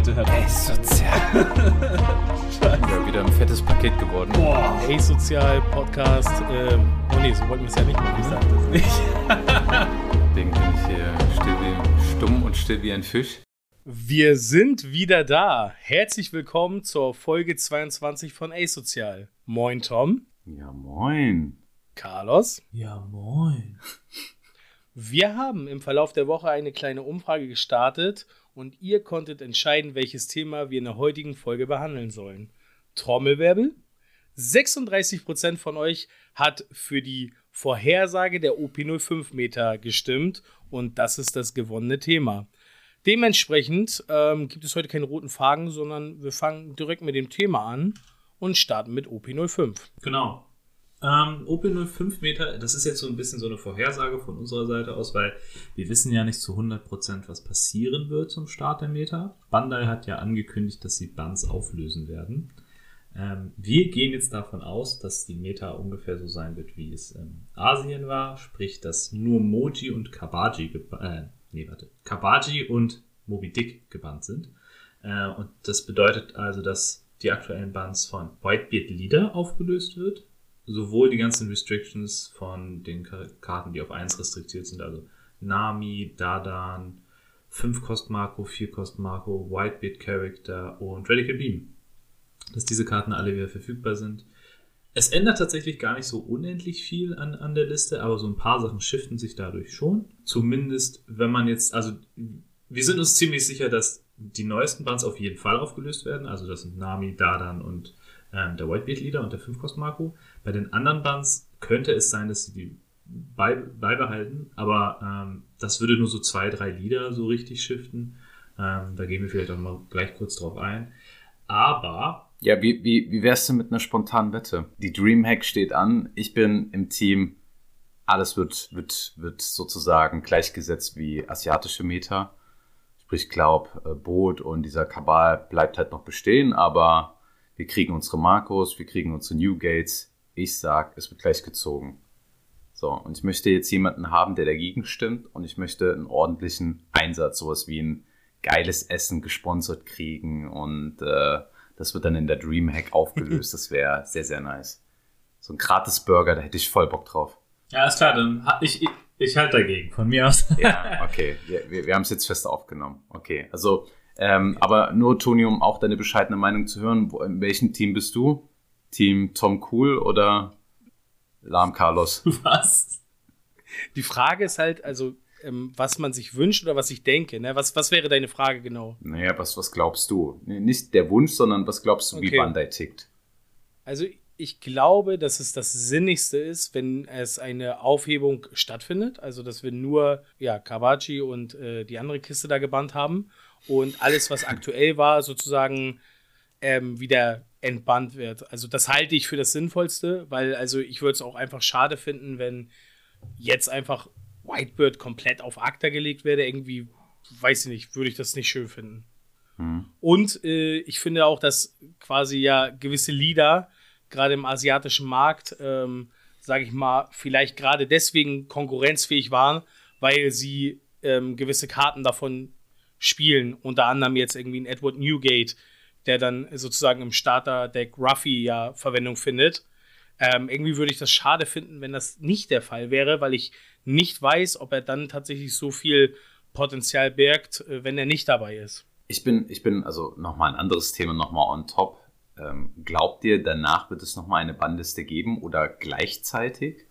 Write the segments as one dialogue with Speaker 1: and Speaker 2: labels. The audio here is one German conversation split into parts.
Speaker 1: bitte, Herr
Speaker 2: Ey, sozial. ja, wieder ein fettes Paket geworden.
Speaker 1: Boah, Ey, Sozial Podcast. Ähm, oh nee, so wollten wir es ja nicht machen. Ich sag das nicht.
Speaker 2: Deswegen bin ich hier still wie, stumm und still wie ein Fisch.
Speaker 1: Wir sind wieder da. Herzlich willkommen zur Folge 22 von A-Sozial. Moin, Tom.
Speaker 2: Ja, moin.
Speaker 1: Carlos.
Speaker 3: Ja, moin.
Speaker 1: Wir haben im Verlauf der Woche eine kleine Umfrage gestartet und ihr konntet entscheiden, welches Thema wir in der heutigen Folge behandeln sollen. Trommelwirbel. 36% von euch hat für die Vorhersage der OP05 Meter gestimmt und das ist das gewonnene Thema. Dementsprechend ähm, gibt es heute keine roten Fragen, sondern wir fangen direkt mit dem Thema an und starten mit OP05.
Speaker 3: Genau. Ähm, OP05 Meter, das ist jetzt so ein bisschen so eine Vorhersage von unserer Seite aus, weil wir wissen ja nicht zu 100%, was passieren wird zum Start der Meter. Bandai hat ja angekündigt, dass sie Bands auflösen werden. Ähm, wir gehen jetzt davon aus, dass die Meta ungefähr so sein wird, wie es in Asien war, sprich, dass nur Moji und Kabaji, äh, nee, warte, Kabaji und Moby Dick gebannt sind. Äh, und das bedeutet also, dass die aktuellen Bands von Whitebeard Leader aufgelöst wird, sowohl die ganzen Restrictions von den Karten, die auf 1 restriktiert sind, also Nami, Dadan, 5 Kost Marco, 4 Kost Marco, Whitebeard Character und Radical Beam. Dass diese Karten alle wieder verfügbar sind. Es ändert tatsächlich gar nicht so unendlich viel an, an der Liste, aber so ein paar Sachen shiften sich dadurch schon. Zumindest, wenn man jetzt, also wir sind uns ziemlich sicher, dass die neuesten Bands auf jeden Fall aufgelöst werden. Also das sind Nami, Dadan und ähm, der Whitebeard Leader und der 5 Kost Marco. Bei den anderen Bands könnte es sein, dass sie die bei, beibehalten, aber ähm, das würde nur so zwei, drei Lieder so richtig shiften. Ähm, da gehen wir vielleicht auch mal gleich kurz drauf ein. Aber.
Speaker 2: Ja, wie, wie, wie wär's denn mit einer spontanen Wette? Die Dreamhack steht an. Ich bin im Team. Alles wird, wird, wird sozusagen gleichgesetzt wie asiatische Meta. Sprich, ich glaube, Boot und dieser Kabal bleibt halt noch bestehen, aber wir kriegen unsere Marcos, wir kriegen unsere Newgates. Ich sag, es wird gleich gezogen. So, und ich möchte jetzt jemanden haben, der dagegen stimmt und ich möchte einen ordentlichen Einsatz, sowas wie ein geiles Essen gesponsert kriegen und äh, das wird dann in der Dreamhack aufgelöst. Das wäre sehr, sehr nice. So ein gratis Burger, da hätte ich voll Bock drauf.
Speaker 3: Ja, ist klar, dann ich, ich, ich halte dagegen, von mir aus.
Speaker 2: ja, okay, wir, wir, wir haben es jetzt fest aufgenommen. Okay, also ähm, aber nur, Toni, um auch deine bescheidene Meinung zu hören, wo, in welchem Team bist du? Team Tom Cool oder Lahm Carlos?
Speaker 3: Was?
Speaker 1: Die Frage ist halt, also, ähm, was man sich wünscht oder was ich denke. Ne? Was, was wäre deine Frage genau?
Speaker 2: Naja, was, was glaubst du? Nicht der Wunsch, sondern was glaubst du, okay. wie Bandai tickt?
Speaker 1: Also, ich glaube, dass es das Sinnigste ist, wenn es eine Aufhebung stattfindet. Also, dass wir nur ja, Kawachi und äh, die andere Kiste da gebannt haben und alles, was aktuell war, sozusagen ähm, wieder entbannt wird. Also das halte ich für das Sinnvollste, weil also ich würde es auch einfach schade finden, wenn jetzt einfach Whitebird komplett auf Akta gelegt werde. Irgendwie, weiß ich nicht, würde ich das nicht schön finden. Hm. Und äh, ich finde auch, dass quasi ja gewisse Lieder, gerade im asiatischen Markt, ähm, sage ich mal, vielleicht gerade deswegen konkurrenzfähig waren, weil sie ähm, gewisse Karten davon spielen. Unter anderem jetzt irgendwie ein Edward Newgate, der dann sozusagen im Starter-Deck Ruffy ja Verwendung findet. Ähm, irgendwie würde ich das schade finden, wenn das nicht der Fall wäre, weil ich nicht weiß, ob er dann tatsächlich so viel Potenzial birgt, äh, wenn er nicht dabei ist.
Speaker 2: Ich bin, ich bin, also nochmal ein anderes Thema, nochmal on top. Ähm, glaubt ihr, danach wird es nochmal eine Bandliste geben oder gleichzeitig?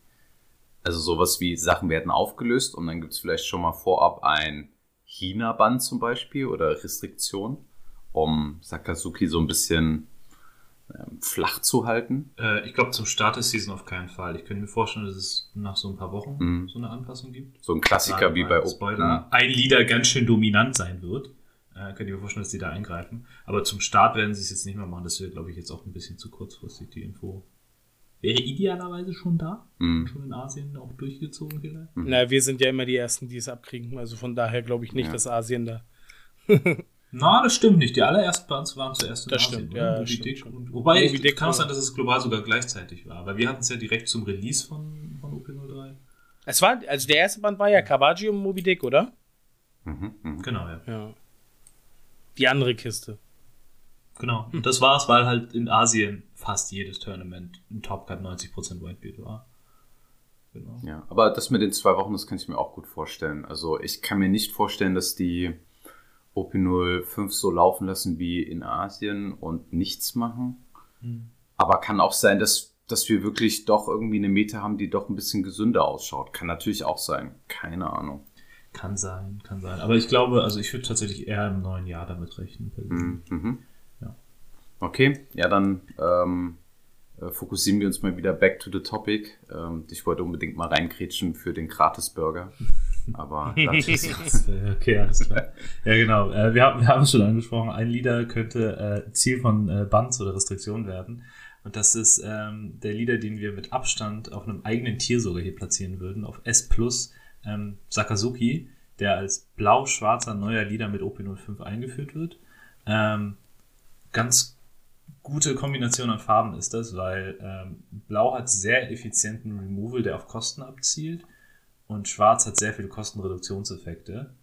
Speaker 2: Also sowas wie Sachen werden aufgelöst und dann gibt es vielleicht schon mal vorab ein China-Band zum Beispiel oder Restriktion, um Sakazuki so ein bisschen ähm, flach zu halten?
Speaker 3: Äh, ich glaube, zum Start der Season auf keinen Fall. Ich könnte mir vorstellen, dass es nach so ein paar Wochen mhm. so eine Anpassung gibt.
Speaker 2: So ein Klassiker wie bei
Speaker 3: Spoiler. Ein Lieder ganz schön dominant sein wird. Äh, könnt ihr mir vorstellen, dass die da eingreifen. Aber zum Start werden sie es jetzt nicht mehr machen. Das wäre, glaube ich, jetzt auch ein bisschen zu kurzfristig, die Info wäre idealerweise schon da. Mhm. Schon in Asien auch durchgezogen vielleicht.
Speaker 1: Mhm. Na, wir sind ja immer die Ersten, die es abkriegen. Also von daher glaube ich nicht, ja. dass Asien da.
Speaker 3: Na, das stimmt nicht. Die allerersten uns waren zuerst in
Speaker 1: das
Speaker 3: Asien.
Speaker 1: Stimmt, ja,
Speaker 3: stimmt, Dick und, wobei, ich, Dick kann auch sein, dass es global sogar gleichzeitig war. Weil wir hatten es ja direkt zum Release von, von OP03.
Speaker 1: Es war, also der erste Band war ja Kawaji und Moby Dick, oder?
Speaker 2: Mhm, mh.
Speaker 3: Genau, ja.
Speaker 1: ja. die andere Kiste.
Speaker 3: Genau. Und das war's, weil halt in Asien fast jedes Tournament ein Top Cut 90% Whitebeard war.
Speaker 2: Genau. Ja, aber das mit den zwei Wochen, das kann ich mir auch gut vorstellen. Also ich kann mir nicht vorstellen, dass die OP05 so laufen lassen wie in Asien und nichts machen. Mhm. Aber kann auch sein, dass, dass wir wirklich doch irgendwie eine Meta haben, die doch ein bisschen gesünder ausschaut. Kann natürlich auch sein. Keine Ahnung.
Speaker 3: Kann sein, kann sein. Aber ich glaube, also ich würde tatsächlich eher im neuen Jahr damit rechnen. Mhm.
Speaker 2: Okay, ja, dann ähm, äh, fokussieren wir uns mal wieder back to the topic. Ähm, ich wollte unbedingt mal reinkrätschen für den Gratis-Burger. Aber
Speaker 3: okay, alles klar. Ja, genau. Äh, wir, haben, wir haben es schon angesprochen, ein Leader könnte äh, Ziel von äh, Bans oder Restriktionen werden. Und das ist ähm, der Leader, den wir mit Abstand auf einem eigenen Tier sogar hier platzieren würden, auf S ähm, Sakazuki, der als blau-schwarzer neuer Leader mit OP05 eingeführt wird. Ähm, ganz gute Kombination an Farben ist das, weil ähm, Blau hat sehr effizienten Removal, der auf Kosten abzielt und Schwarz hat sehr viele Kostenreduktionseffekte.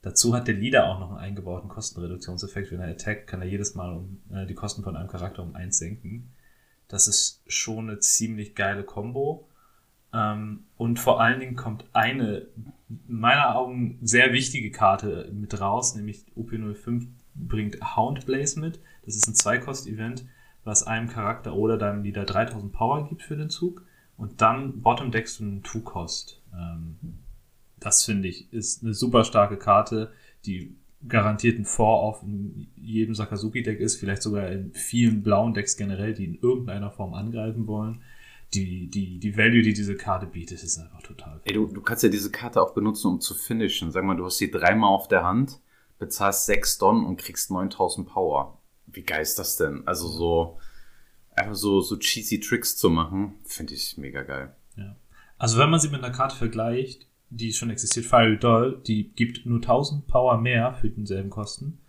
Speaker 3: Dazu hat der Leader auch noch einen eingebauten Kostenreduktionseffekt. Wenn er attackt, kann er jedes Mal um, äh, die Kosten von einem Charakter um eins senken. Das ist schon eine ziemlich geile Combo. Ähm, und vor allen Dingen kommt eine, in meiner Augen, sehr wichtige Karte mit raus, nämlich OP05 bringt Houndblaze mit. Das ist ein Zweikost-Event, was einem Charakter oder deinem Leader 3000 Power gibt für den Zug. Und dann Bottom deckst du einen Two-Cost. Ähm, das finde ich ist eine super starke Karte, die garantiert ein Four-Off in jedem Sakazuki-Deck ist, vielleicht sogar in vielen blauen Decks generell, die in irgendeiner Form angreifen wollen. Die, die, die Value, die diese Karte bietet, ist einfach total.
Speaker 2: Ey, du, du kannst ja diese Karte auch benutzen, um zu finishen. Sag mal, du hast sie dreimal auf der Hand, bezahlst 6 Don und kriegst 9000 Power. Wie geil ist das denn? Also so, einfach so, so cheesy Tricks zu machen, finde ich mega geil.
Speaker 3: Ja. Also wenn man sie mit einer Karte vergleicht, die schon existiert, Fiery Doll, die gibt nur 1000 Power mehr für denselben Kosten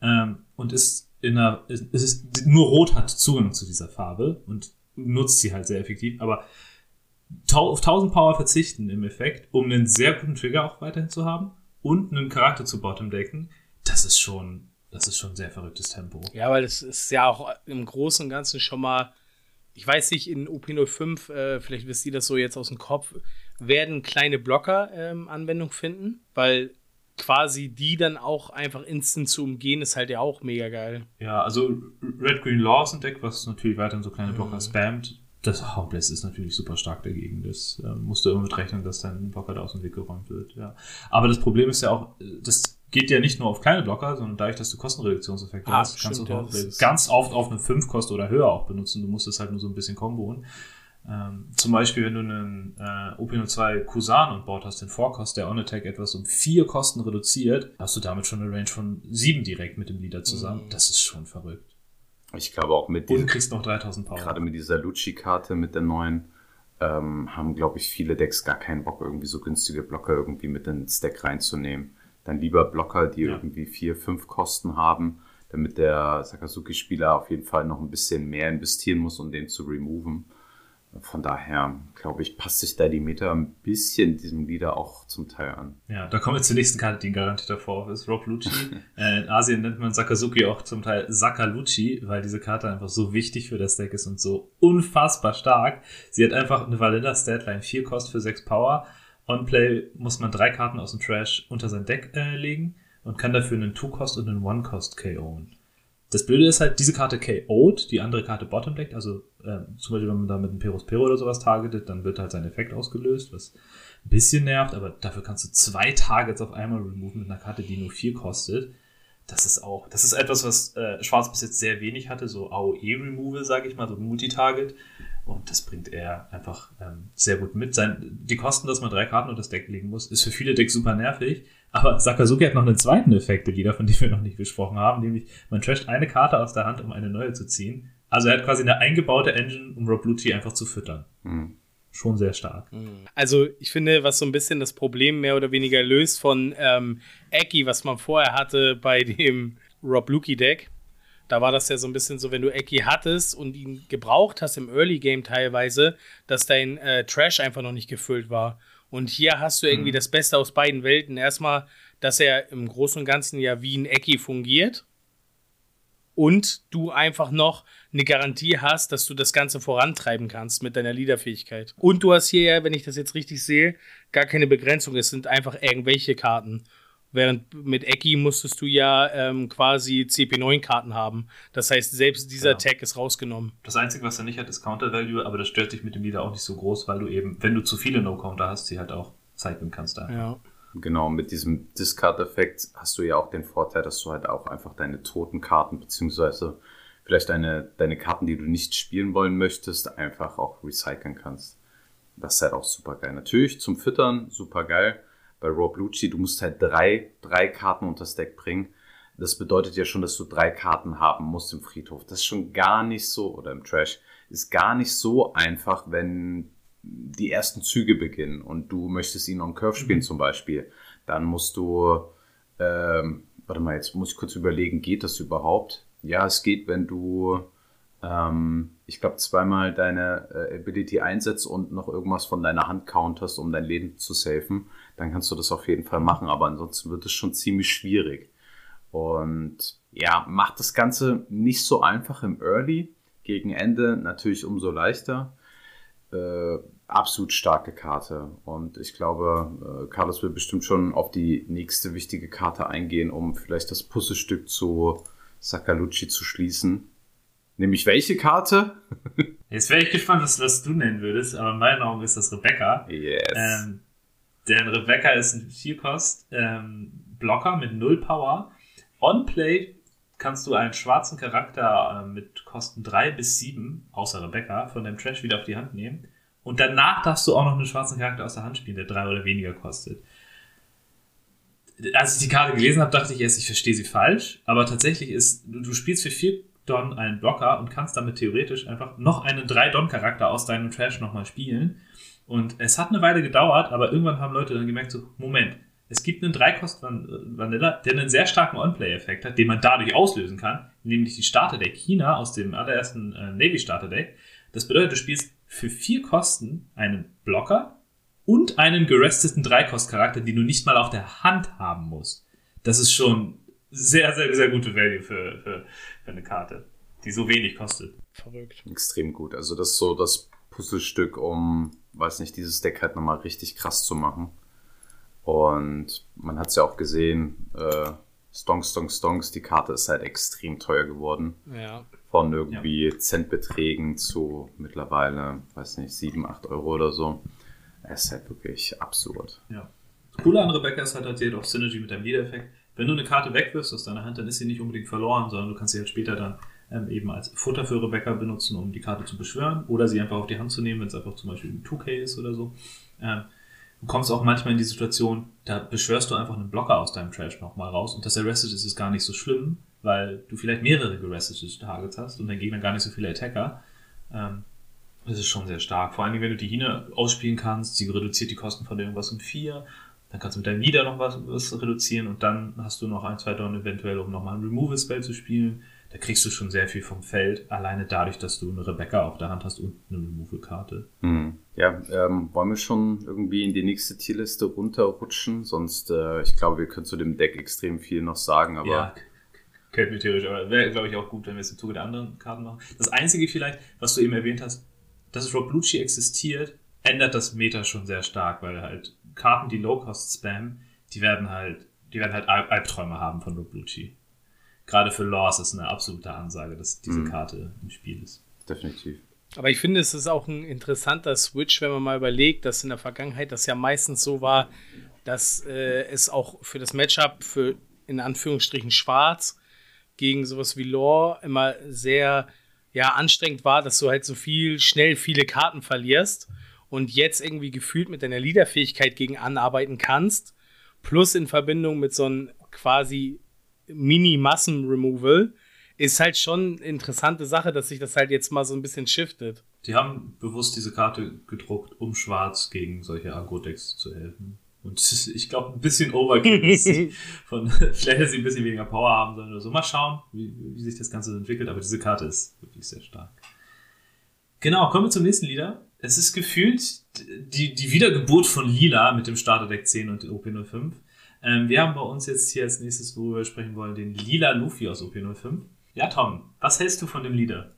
Speaker 3: ähm, und ist in einer, ist, ist, nur Rot hat Zugang zu dieser Farbe und nutzt sie halt sehr effektiv, aber auf 1000 Power verzichten im Effekt, um einen sehr guten Trigger auch weiterhin zu haben und einen Charakter zu bottom decken, das ist schon das ist schon ein sehr verrücktes Tempo.
Speaker 1: Ja, weil es ist ja auch im Großen und Ganzen schon mal, ich weiß nicht, in OP05, äh, vielleicht wisst ihr das so jetzt aus dem Kopf, werden kleine Blocker ähm, Anwendung finden, weil quasi die dann auch einfach instant zu umgehen, ist halt ja auch mega geil.
Speaker 3: Ja, also Red Green Laws Deck, was natürlich weiterhin so kleine Blocker mhm. spammt, das Haubless ist natürlich super stark dagegen. Das äh, musst du immer mit rechnen, dass dein Blocker da aus dem Weg geräumt wird. Ja. Aber das Problem ist ja auch, das geht ja nicht nur auf kleine Blocker, sondern dadurch, dass du Kostenreduktionseffekte ah, hast, kannst du auch ganz oft auf eine 5 Kost oder höher auch benutzen. Du musst es halt nur so ein bisschen komboen. Ähm, zum Beispiel, wenn du einen äh, OP02 Kusan an Bord hast, den Vorkost, der On-Attack etwas um vier Kosten reduziert, hast du damit schon eine Range von sieben direkt mit dem Leader zusammen. Mhm. Das ist schon verrückt.
Speaker 2: Ich glaube auch mit
Speaker 3: Und kriegst noch 3000 Power.
Speaker 2: Gerade mit dieser Lucci-Karte, mit der neuen, ähm, haben, glaube ich, viele Decks gar keinen Bock, irgendwie so günstige Blocker irgendwie mit ins Deck reinzunehmen dann lieber Blocker, die ja. irgendwie vier, fünf Kosten haben, damit der Sakazuki-Spieler auf jeden Fall noch ein bisschen mehr investieren muss, um den zu removen. Von daher, glaube ich, passt sich da die Meta ein bisschen diesem Lieder auch zum Teil an.
Speaker 3: Ja, da kommen wir zur nächsten Karte, die ein garantierter Vorwurf ist. Rob Lucci. äh, in Asien nennt man Sakazuki auch zum Teil Sakaluchi, weil diese Karte einfach so wichtig für das Deck ist und so unfassbar stark. Sie hat einfach eine Vanilla Statline, 4 Kost für 6 Power On-Play muss man drei Karten aus dem Trash unter sein Deck äh, legen und kann dafür einen Two-Cost und einen One-Cost KO'en. Das Blöde ist halt, diese Karte KO'd, die andere Karte Bottom deckt, also äh, zum Beispiel, wenn man da mit einem Perus Pero oder sowas targetet, dann wird halt sein Effekt ausgelöst, was ein bisschen nervt, aber dafür kannst du zwei Targets auf einmal removen mit einer Karte, die nur vier kostet. Das ist auch, das ist etwas, was äh, Schwarz bis jetzt sehr wenig hatte, so AOE-Removal, sage ich mal, so Multitarget. Und das bringt er einfach ähm, sehr gut mit. Sein, die Kosten, dass man drei Karten unter das Deck legen muss, ist für viele Decks super nervig. Aber Sakazuki hat noch einen zweiten Effekt, Lieder, von dem wir noch nicht gesprochen haben, nämlich man trasht eine Karte aus der Hand, um eine neue zu ziehen. Also er hat quasi eine eingebaute Engine, um Rob Lucci einfach zu füttern. Mhm. Schon sehr stark.
Speaker 1: Mhm. Also ich finde, was so ein bisschen das Problem mehr oder weniger löst von ähm, Eki, was man vorher hatte bei dem Rob Lucci Deck, da war das ja so ein bisschen so, wenn du Eki hattest und ihn gebraucht hast im Early Game teilweise, dass dein äh, Trash einfach noch nicht gefüllt war. Und hier hast du irgendwie mhm. das Beste aus beiden Welten. Erstmal, dass er im Großen und Ganzen ja wie ein Eki fungiert. und du einfach noch eine Garantie hast, dass du das Ganze vorantreiben kannst mit deiner Leaderfähigkeit. Und du hast hier ja, wenn ich das jetzt richtig sehe, gar keine Begrenzung. Es sind einfach irgendwelche Karten. Während mit Eki musstest du ja ähm, quasi CP9-Karten haben. Das heißt, selbst dieser ja. Tag ist rausgenommen.
Speaker 3: Das Einzige, was er nicht hat, ist Counter-Value, aber das stört dich mit dem Leader auch nicht so groß, weil du eben, wenn du zu viele No-Counter hast, sie halt auch zeigen kannst.
Speaker 1: Da. Ja.
Speaker 2: Genau, mit diesem Discard-Effekt hast du ja auch den Vorteil, dass du halt auch einfach deine toten Karten, beziehungsweise vielleicht deine, deine Karten, die du nicht spielen wollen möchtest, einfach auch recyceln kannst. Das ist halt auch super geil. Natürlich zum Füttern super geil bei Rob Lucci, du musst halt drei, drei Karten unter das Deck bringen. Das bedeutet ja schon, dass du drei Karten haben musst im Friedhof. Das ist schon gar nicht so, oder im Trash, ist gar nicht so einfach, wenn die ersten Züge beginnen und du möchtest ihn on Curve spielen mhm. zum Beispiel. Dann musst du, ähm, warte mal, jetzt muss ich kurz überlegen, geht das überhaupt? Ja, es geht, wenn du ähm, ich glaube, zweimal deine äh, Ability einsetzt und noch irgendwas von deiner Hand counterst, um dein Leben zu safen, dann kannst du das auf jeden Fall machen, aber ansonsten wird es schon ziemlich schwierig. Und ja, macht das Ganze nicht so einfach im Early, gegen Ende natürlich umso leichter. Äh, absolut starke Karte. Und ich glaube, äh, Carlos will bestimmt schon auf die nächste wichtige Karte eingehen, um vielleicht das Puzzlestück zu Sakalucci zu schließen. Nämlich welche Karte?
Speaker 3: Jetzt wäre ich gespannt, was, was, du nennen würdest, aber in meinen Augen ist das Rebecca.
Speaker 2: Yes.
Speaker 3: Ähm, denn Rebecca ist ein Vierkost ähm, Blocker mit null Power. On Play kannst du einen schwarzen Charakter äh, mit Kosten 3 bis 7, außer Rebecca, von dem Trash wieder auf die Hand nehmen. Und danach darfst du auch noch einen schwarzen Charakter aus der Hand spielen, der 3 oder weniger kostet. Als ich die Karte gelesen habe, dachte ich erst, ich verstehe sie falsch. Aber tatsächlich ist, du spielst für 4 Don einen Blocker und kannst damit theoretisch einfach noch einen 3-Don-Charakter aus deinem Trash nochmal spielen. Und es hat eine Weile gedauert, aber irgendwann haben Leute dann gemerkt, so, Moment, es gibt einen 3-Kost-Vanilla, der einen sehr starken On-Play-Effekt hat, den man dadurch auslösen kann, nämlich die Starter-Deck China aus dem allerersten äh, Navy-Starter-Deck. Das bedeutet, du spielst für vier Kosten einen Blocker und einen geresteten 3-Kost-Charakter, den du nicht mal auf der Hand haben musst. Das ist schon sehr, sehr, sehr gute Value für, für, für eine Karte, die so wenig kostet.
Speaker 1: Verrückt.
Speaker 2: Extrem gut. Also das ist so das Puzzlestück, um, weiß nicht, dieses Deck halt nochmal richtig krass zu machen. Und man hat es ja auch gesehen, äh, Stonks, Stonks, Stonks, die Karte ist halt extrem teuer geworden.
Speaker 1: Ja.
Speaker 2: Von irgendwie ja. Centbeträgen zu mittlerweile, weiß nicht, 7, 8 Euro oder so. Es ist halt wirklich absurd.
Speaker 3: Ja. Das Coole an Rebecca ist halt, hat sie auch Synergy mit dem Leader-Effekt wenn du eine Karte wegwirfst aus deiner Hand, dann ist sie nicht unbedingt verloren, sondern du kannst sie halt später dann ähm, eben als Futter für Rebecca benutzen, um die Karte zu beschwören oder sie einfach auf die Hand zu nehmen, wenn es einfach zum Beispiel ein 2K ist oder so. Ähm, du kommst auch manchmal in die Situation, da beschwörst du einfach einen Blocker aus deinem Trash nochmal raus und das Arrested ist, ist gar nicht so schlimm, weil du vielleicht mehrere gerestete Targets hast und dein Gegner gar nicht so viele Attacker. Ähm, das ist schon sehr stark. Vor allem, wenn du die Hine ausspielen kannst, sie reduziert die Kosten von irgendwas um 4 dann kannst du mit deinem Leader noch was, was reduzieren und dann hast du noch ein, zwei Dorn eventuell, um nochmal ein Removal-Spell zu spielen. Da kriegst du schon sehr viel vom Feld, alleine dadurch, dass du eine Rebecca auf der Hand hast und eine Removal-Karte.
Speaker 2: Hm. Ja, ähm, wollen wir schon irgendwie in die nächste Tierliste runterrutschen? Sonst, äh, ich glaube, wir können zu dem Deck extrem viel noch sagen, aber. Ja,
Speaker 3: könnten wir theoretisch, aber wäre, glaube ich, auch gut, wenn wir es im Zuge der anderen Karten machen. Das Einzige vielleicht, was du eben erwähnt hast, dass Rob Lucci existiert, ändert das Meta schon sehr stark, weil halt Karten, die Low-Cost spammen, die werden halt, die werden halt Albträume haben von Loblucci. Gerade für Laws ist eine absolute Ansage, dass diese mhm. Karte im Spiel ist.
Speaker 2: Definitiv.
Speaker 1: Aber ich finde, es ist auch ein interessanter Switch, wenn man mal überlegt, dass in der Vergangenheit das ja meistens so war, dass äh, es auch für das Matchup für in Anführungsstrichen Schwarz gegen sowas wie Lore immer sehr ja, anstrengend war, dass du halt so viel schnell viele Karten verlierst und jetzt irgendwie gefühlt mit deiner Leaderfähigkeit gegen anarbeiten kannst, plus in Verbindung mit so einem quasi Mini-Massen-Removal, ist halt schon eine interessante Sache, dass sich das halt jetzt mal so ein bisschen shiftet.
Speaker 3: Die haben bewusst diese Karte gedruckt, um Schwarz gegen solche Agro-Decks zu helfen. Und ich glaube, ein bisschen Overkill ist von, vielleicht hätte sie ein bisschen weniger Power haben sollen oder so. Mal schauen, wie, wie sich das Ganze entwickelt, aber diese Karte ist wirklich sehr stark. Genau, kommen wir zum nächsten Lieder es ist gefühlt die, die Wiedergeburt von Lila mit dem Starterdeck 10 und OP05. Ähm, wir haben bei uns jetzt hier als nächstes, worüber wir sprechen wollen, den Lila Luffy aus OP05. Ja, Tom, was hältst du von dem Leader?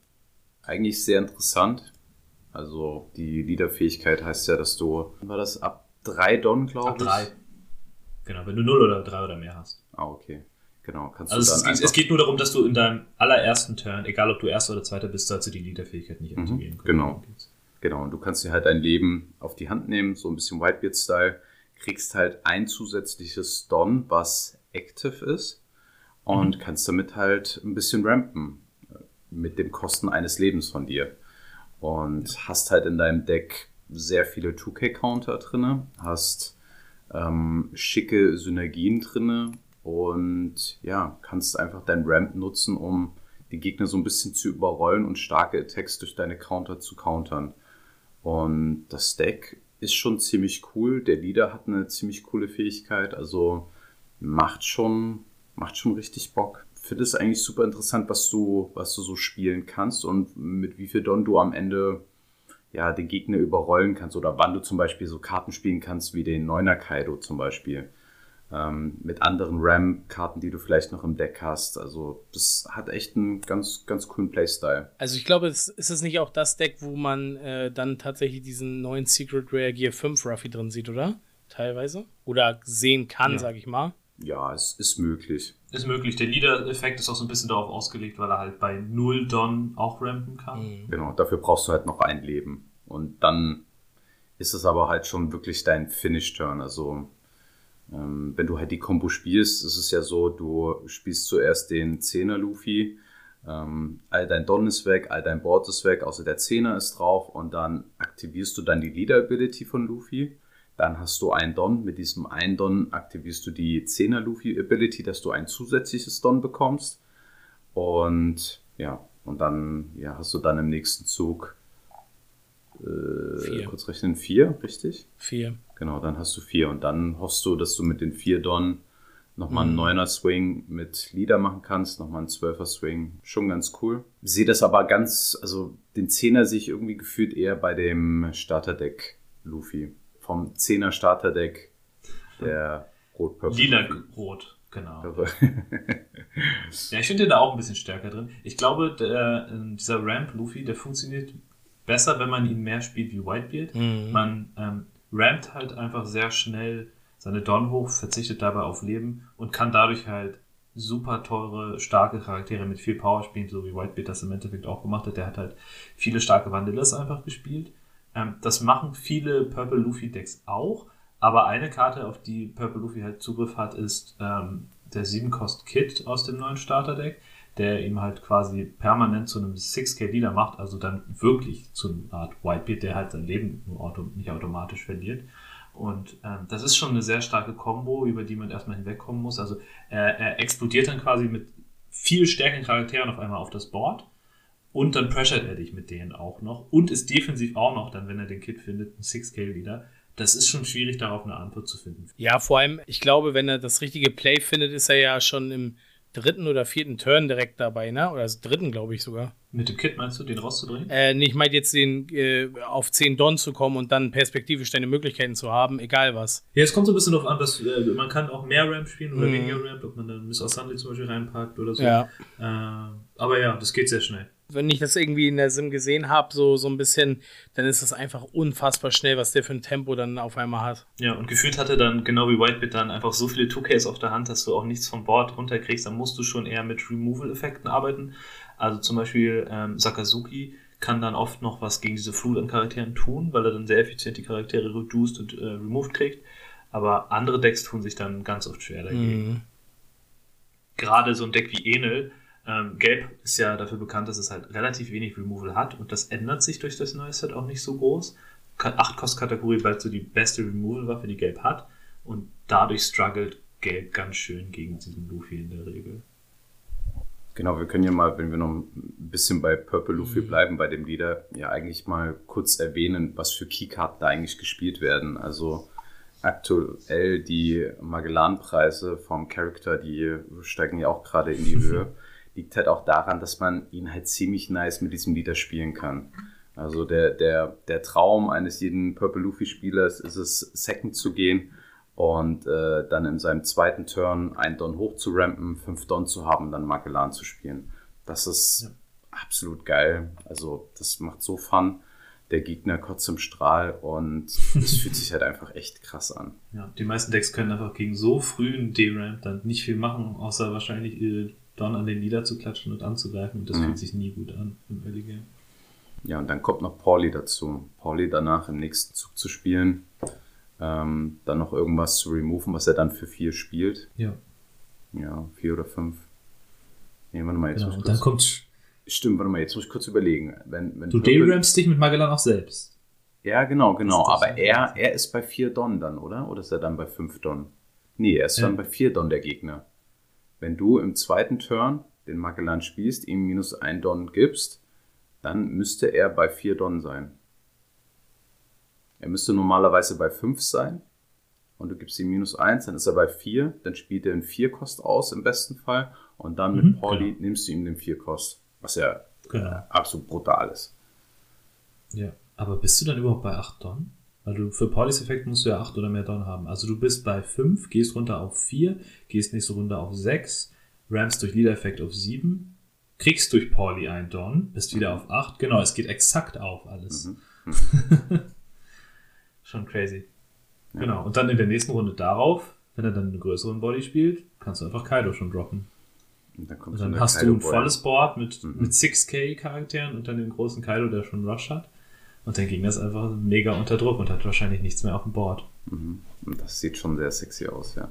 Speaker 2: Eigentlich sehr interessant. Also die Leader-Fähigkeit heißt ja, dass du, war das ab drei Don, glaube
Speaker 3: Ab
Speaker 2: ich?
Speaker 3: drei. Genau, wenn du 0 oder 3 oder mehr hast.
Speaker 2: Ah, okay. Genau, kannst
Speaker 3: Also
Speaker 2: du
Speaker 3: es,
Speaker 2: dann
Speaker 3: geht-
Speaker 2: einfach,
Speaker 3: es geht nur darum, dass du in deinem allerersten Turn, egal ob du erster oder zweiter bist, sollst du die Leader-Fähigkeit nicht aktivieren können.
Speaker 2: genau. Genau, und du kannst dir halt dein Leben auf die Hand nehmen, so ein bisschen Whitebeard-Style, kriegst halt ein zusätzliches Don, was active ist und kannst damit halt ein bisschen rampen äh, mit den Kosten eines Lebens von dir. Und hast halt in deinem Deck sehr viele 2K-Counter drinne, hast ähm, schicke Synergien drinne und ja, kannst einfach dein Ramp nutzen, um die Gegner so ein bisschen zu überrollen und starke Attacks durch deine Counter zu countern. Und das Deck ist schon ziemlich cool. Der Leader hat eine ziemlich coole Fähigkeit, also macht schon, macht schon richtig Bock. Finde es eigentlich super interessant, was du, was du so spielen kannst und mit wie viel Don du am Ende ja, den Gegner überrollen kannst oder wann du zum Beispiel so Karten spielen kannst wie den Neuner Kaido zum Beispiel. Ähm, mit anderen Ram-Karten, die du vielleicht noch im Deck hast. Also das hat echt einen ganz, ganz coolen Playstyle.
Speaker 1: Also ich glaube, es ist es nicht auch das Deck, wo man äh, dann tatsächlich diesen neuen Secret Rare Gear 5 Ruffy drin sieht, oder? Teilweise. Oder sehen kann,
Speaker 3: Ja.
Speaker 1: sag ich mal.
Speaker 2: Ja, es ist möglich.
Speaker 3: Ist möglich. Der Leader-Effekt ist auch so ein bisschen darauf ausgelegt, weil er halt bei 0 Don auch rampen kann.
Speaker 1: Mhm.
Speaker 2: Genau, dafür brauchst du halt noch ein Leben. Und dann ist es aber halt schon wirklich dein Finish-Turn. Also, wenn du halt die Combo spielst, ist es ja so, du spielst zuerst den 10er Luffy, ähm, all dein Don ist weg, all dein Board ist weg, außer der 10er ist drauf und dann aktivierst du dann die Leader-Ability von Luffy. Dann hast du einen Don. Mit diesem einen Don aktivierst du die 10er Luffy-Ability, dass du ein zusätzliches Don bekommst. Und ja, und dann ja, hast du dann im nächsten Zug äh,
Speaker 1: Vier.
Speaker 2: kurz rechnen, vier, richtig?
Speaker 1: Vier.
Speaker 2: Genau, dann hast du vier. Und dann hoffst du, dass du mit den vier Don nochmal einen neuner Swing mit Leader machen kannst, nochmal einen zwölfer Swing. Schon ganz cool. Sehe das aber ganz, also den Zehner sehe ich irgendwie gefühlt eher bei dem Starterdeck Luffy. Vom Zehner Starterdeck der rot-purple.
Speaker 3: Lila-rot, genau.
Speaker 2: Luffy.
Speaker 3: Ja, ich finde den da auch ein bisschen stärker drin. Ich glaube, der, äh, dieser Ramp-Luffy, der funktioniert besser, wenn man ihn mehr spielt wie Whitebeard.
Speaker 1: Mhm.
Speaker 3: Man ähm, rampt halt einfach sehr schnell seine Don hoch, verzichtet dabei auf Leben und kann dadurch halt super teure, starke Charaktere mit viel Power spielen, so wie Whitebeard das im Endeffekt auch gemacht hat. Der hat halt viele starke Vanillas einfach gespielt. Ähm, das machen viele Purple Luffy Decks auch, aber eine Karte, auf die Purple Luffy halt Zugriff hat, ist ähm, der 7-Cost-Kit aus dem neuen Starterdeck, der ihm halt quasi permanent zu einem 6K Leader macht, also dann wirklich zu einer Art Whitebeard, der halt sein Leben auto nicht automatisch verliert. Und ähm, das ist schon eine sehr starke Combo, über die man erstmal hinwegkommen muss. Also er, er explodiert dann quasi mit viel stärkeren Charakteren auf einmal auf das Board. Und dann pressured er dich mit denen auch noch. Und ist defensiv auch noch, dann, wenn er den Kit findet, ein 6K-Leader. Das ist schon schwierig, darauf eine Antwort zu finden.
Speaker 1: Ja, vor allem, ich glaube, wenn er das richtige Play findet, ist er ja schon im dritten oder vierten Turn direkt dabei, ne? Oder das dritten, glaube ich sogar.
Speaker 3: Mit dem Kit meinst du, den rauszudrehen?
Speaker 1: Äh, nee, ich meine jetzt den äh, auf 10 Don zu kommen und dann perspektivisch deine Möglichkeiten zu haben, egal was.
Speaker 3: Ja, es kommt so ein bisschen darauf an, dass äh, man kann auch mehr Ramp spielen oder
Speaker 1: Mhm.
Speaker 3: weniger Ramp, ob man dann Miss Sunday zum Beispiel reinpackt oder so.
Speaker 1: Ja.
Speaker 3: Äh, aber ja, das geht sehr schnell.
Speaker 1: Wenn ich das irgendwie in der Sim gesehen habe, so, so ein bisschen, dann ist das einfach unfassbar schnell, was der für ein Tempo dann auf einmal hat.
Speaker 3: Ja, und gefühlt hatte dann, genau wie Whitebeard, dann einfach so viele 2Ks auf der Hand, dass du auch nichts vom Board runterkriegst. Dann musst du schon eher mit Removal-Effekten arbeiten. Also zum Beispiel ähm, Sakazuki kann dann oft noch was gegen diese Flut an Charakteren tun, weil er dann sehr effizient die Charaktere reduced und äh, removed kriegt. Aber andere Decks tun sich dann ganz oft schwer dagegen.
Speaker 1: Mhm.
Speaker 3: Gerade so ein Deck wie Enel, ähm, Gelb ist ja dafür bekannt, dass es halt relativ wenig Removal hat und das ändert sich durch das neue Set auch nicht so groß. 8-Kost-Kategorie bleibt so die beste Removal-Waffe, die Gelb hat und dadurch struggelt Gelb ganz schön gegen diesen Luffy in der Regel.
Speaker 2: Genau, wir können ja mal, wenn wir noch ein bisschen bei Purple Luffy bleiben, bei dem Lieder, ja eigentlich mal kurz erwähnen, was für Keykarten da eigentlich gespielt werden. Also aktuell die Magellan-Preise vom Charakter, die steigen ja auch gerade in die Höhe. Liegt halt auch daran, dass man ihn halt ziemlich nice mit diesem Lieder spielen kann. Also der, der, der Traum eines jeden Purple Luffy-Spielers ist es, Second zu gehen und äh, dann in seinem zweiten Turn einen Don hoch zu rampen, fünf Don zu haben, dann Magellan zu spielen. Das ist ja. absolut geil. Also, das macht so Fun. Der Gegner kotzt im Strahl und es fühlt sich halt einfach echt krass an.
Speaker 3: Ja, die meisten Decks können einfach gegen so frühen D-Ramp dann nicht viel machen, außer wahrscheinlich Don an den niederzuklatschen und anzugreifen. Und das mhm. fühlt sich nie gut an im Early Game.
Speaker 2: Ja, und dann kommt noch Pauli dazu. Pauli danach im nächsten Zug zu spielen. Ähm, dann noch irgendwas zu removen, was er dann für vier spielt.
Speaker 3: Ja.
Speaker 2: Ja, vier oder fünf. Nee, warte mal, jetzt
Speaker 3: genau, und dann kommt.
Speaker 2: Stimmt, warte mal, jetzt muss ich kurz überlegen. Wenn, wenn
Speaker 3: du dayrampst dich mit Magellan auch selbst.
Speaker 2: Ja, genau, genau. Aber er, er ist bei vier Don dann, oder? Oder ist er dann bei fünf Don? Nee, er ist ja. dann bei vier Don, der Gegner. Wenn du im zweiten Turn den Magellan spielst, ihm minus ein Don gibst, dann müsste er bei 4 Don sein. Er müsste normalerweise bei 5 sein und du gibst ihm minus 1, dann ist er bei 4, dann spielt er einen 4-Kost aus im besten Fall und dann mit mhm, Pauli genau. nimmst du ihm den 4-Kost, was ja genau. absolut brutal ist.
Speaker 3: Ja, aber bist du dann überhaupt bei 8 Don? Weil du für Paulis Effekt musst du ja 8 oder mehr Don haben. Also du bist bei 5, gehst runter auf 4, gehst nächste Runde auf 6, rammst durch Leader-Effekt auf 7, kriegst durch Pauli ein Don, bist wieder auf 8. Genau, es geht exakt auf alles. Mhm. Schon crazy. Ja. Genau, und dann in der nächsten Runde darauf, wenn er dann einen größeren Body spielt, kannst du einfach Kaido schon droppen. Und dann, und dann hast du ein volles Board mit, mhm. mit 6k-Charakteren und dann den großen Kaido, der schon Rush hat. Und dann ging das einfach mega unter Druck und hat wahrscheinlich nichts mehr auf dem Board.
Speaker 2: Mhm. Und das sieht schon sehr sexy aus, ja.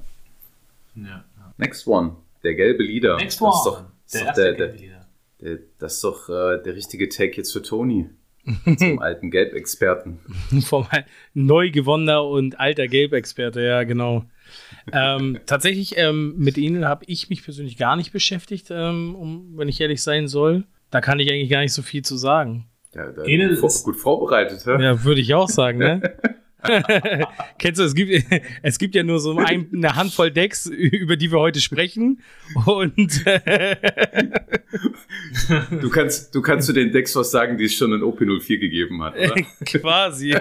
Speaker 3: Ja. ja.
Speaker 2: Next one, der gelbe Leader.
Speaker 3: Next one.
Speaker 2: Das ist doch, der, ist doch der, der, äh, das ist doch äh, der richtige Take jetzt für Toni. Zum alten Gelbexperten.
Speaker 1: Vom neu gewonnener und alter Gelbexperte, ja, genau. ähm, tatsächlich, ähm, mit ihnen habe ich mich persönlich gar nicht beschäftigt, ähm, um, wenn ich ehrlich sein soll. Da kann ich eigentlich gar nicht so viel zu sagen.
Speaker 2: Ja, da gut, gut vorbereitet, hä?
Speaker 1: Ja, würde ich auch sagen, ne? Kennst du, es gibt, es gibt ja nur so ein, eine Handvoll Decks, über die wir heute sprechen. Und
Speaker 2: du kannst, du kannst zu den Decks was sagen, die es schon in OP04 gegeben hat, oder?
Speaker 1: Quasi.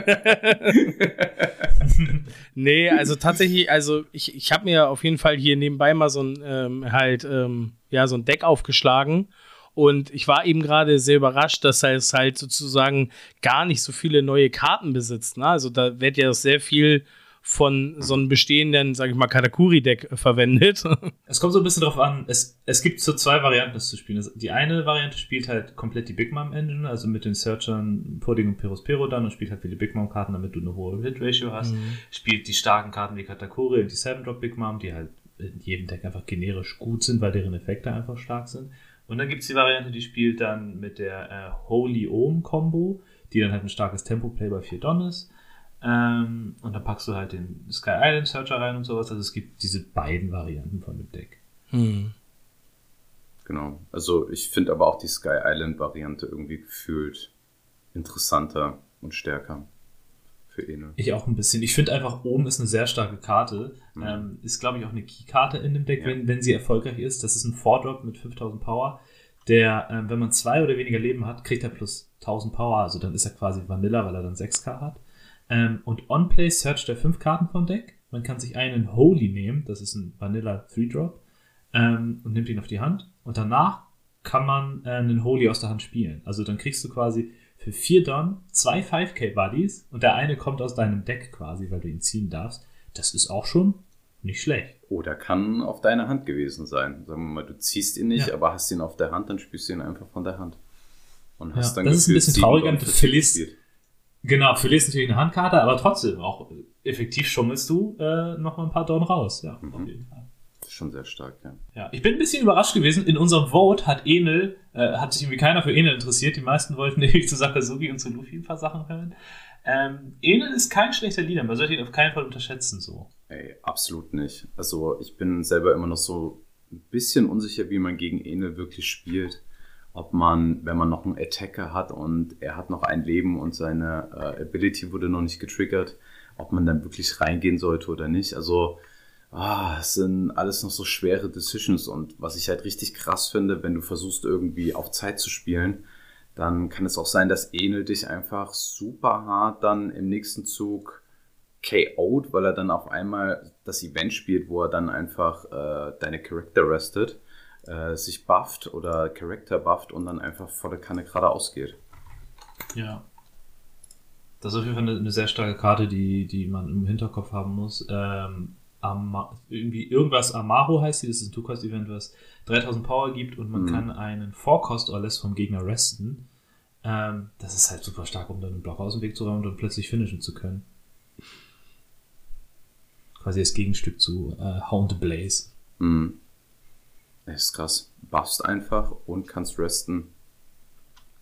Speaker 1: nee, also tatsächlich, also ich, ich habe mir auf jeden Fall hier nebenbei mal so ein ähm, halt ähm, ja so ein Deck aufgeschlagen und ich war eben gerade sehr überrascht, dass es halt sozusagen gar nicht so viele neue Karten besitzt. Ne? Also da wird ja sehr viel von so einem bestehenden, sage ich mal, Katakuri-Deck verwendet.
Speaker 3: Es kommt so ein bisschen drauf an, es, es gibt so zwei Varianten, das zu spielen. Die eine Variante spielt halt komplett die Big Mom Engine, also mit den Searchern Pudding und Perospero dann und spielt halt viele Big Mom Karten, damit du eine hohe Hit-Ratio hast. Mhm. Spielt die starken Karten wie Katakuri und die Seven Drop Big Mom, die halt in jedem Deck einfach generisch gut sind, weil deren Effekte einfach stark sind. Und dann gibt es die Variante, die spielt dann mit der äh, Holy Ohm Combo, die dann halt ein starkes Tempo-Play bei 4 Don ist. Ähm, und dann packst du halt den Sky Island Searcher rein und sowas. Also es gibt diese beiden Varianten von dem Deck. Hm.
Speaker 2: Genau. Also ich finde aber auch die Sky Island Variante irgendwie gefühlt interessanter und stärker für Ene.
Speaker 3: Ich auch ein bisschen. Ich finde einfach, oben ist eine sehr starke Karte. Mhm. Ähm, ist, glaube ich, auch eine Key-Karte in dem Deck, ja. wenn, wenn sie erfolgreich ist. Das ist ein 4-Drop mit 5000 Power. Der, ähm, wenn man zwei oder weniger Leben hat, kriegt er plus 1000 Power. Also dann ist er quasi Vanilla, weil er dann 6k hat. Ähm, und On-Play searcht er 5 Karten vom Deck. Man kann sich einen Holy nehmen. Das ist ein Vanilla 3-Drop. Ähm, und nimmt ihn auf die Hand. Und danach kann man äh, einen Holy aus der Hand spielen. Also dann kriegst du quasi für 4 Don, zwei 5k Buddies und der eine kommt aus deinem Deck quasi, weil du ihn ziehen darfst. Das ist auch schon nicht schlecht.
Speaker 2: Oder kann auf deiner Hand gewesen sein. Sagen wir mal, du ziehst ihn nicht, ja. aber hast ihn auf der Hand, dann spielst du ihn einfach von der Hand.
Speaker 3: Und hast ja, dann das ist ein bisschen traurig, du verlierst. Genau, verlierst natürlich eine Handkarte, aber trotzdem auch effektiv schummelst du äh, noch mal ein paar Dorn raus. Ja, mhm. auf jeden Fall
Speaker 2: schon sehr stark, ja.
Speaker 3: Ja, ich bin ein bisschen überrascht gewesen. In unserem Vote hat Enel, äh, hat sich irgendwie keiner für Enel interessiert. Die meisten wollten nämlich zu Sakazuki und zu Luffy ein paar Sachen hören. Ähm, Enel ist kein schlechter Leader. Man sollte ihn auf keinen Fall unterschätzen, so.
Speaker 2: Ey, absolut nicht. Also, ich bin selber immer noch so ein bisschen unsicher, wie man gegen Enel wirklich spielt. Ob man, wenn man noch einen Attacker hat und er hat noch ein Leben und seine äh, Ability wurde noch nicht getriggert, ob man dann wirklich reingehen sollte oder nicht. Also, ah, es sind alles noch so schwere Decisions und was ich halt richtig krass finde, wenn du versuchst irgendwie auf Zeit zu spielen, dann kann es auch sein, dass Enel dich einfach super hart dann im nächsten Zug KO'd, weil er dann auf einmal das Event spielt, wo er dann einfach äh, deine Charakter restet. äh, sich bufft oder Charakter bufft und dann einfach volle Kanne geradeaus geht.
Speaker 3: Ja. Das ist auf jeden Fall eine, eine, sehr starke Karte, die, die man im Hinterkopf haben muss. Ähm, Ama irgendwie irgendwas Amaro heißt sie, das ist ein Two-Cost-Event, was 3000 Power gibt und man mhm. kann einen Vorkost oder lässt vom Gegner resten. Ähm, das ist halt super stark, um dann einen Block aus dem Weg zu räumen und dann plötzlich finishen zu können. Quasi das Gegenstück zu äh, Hound Blaze.
Speaker 2: Mhm. Das ist krass. Buffst einfach und kannst resten.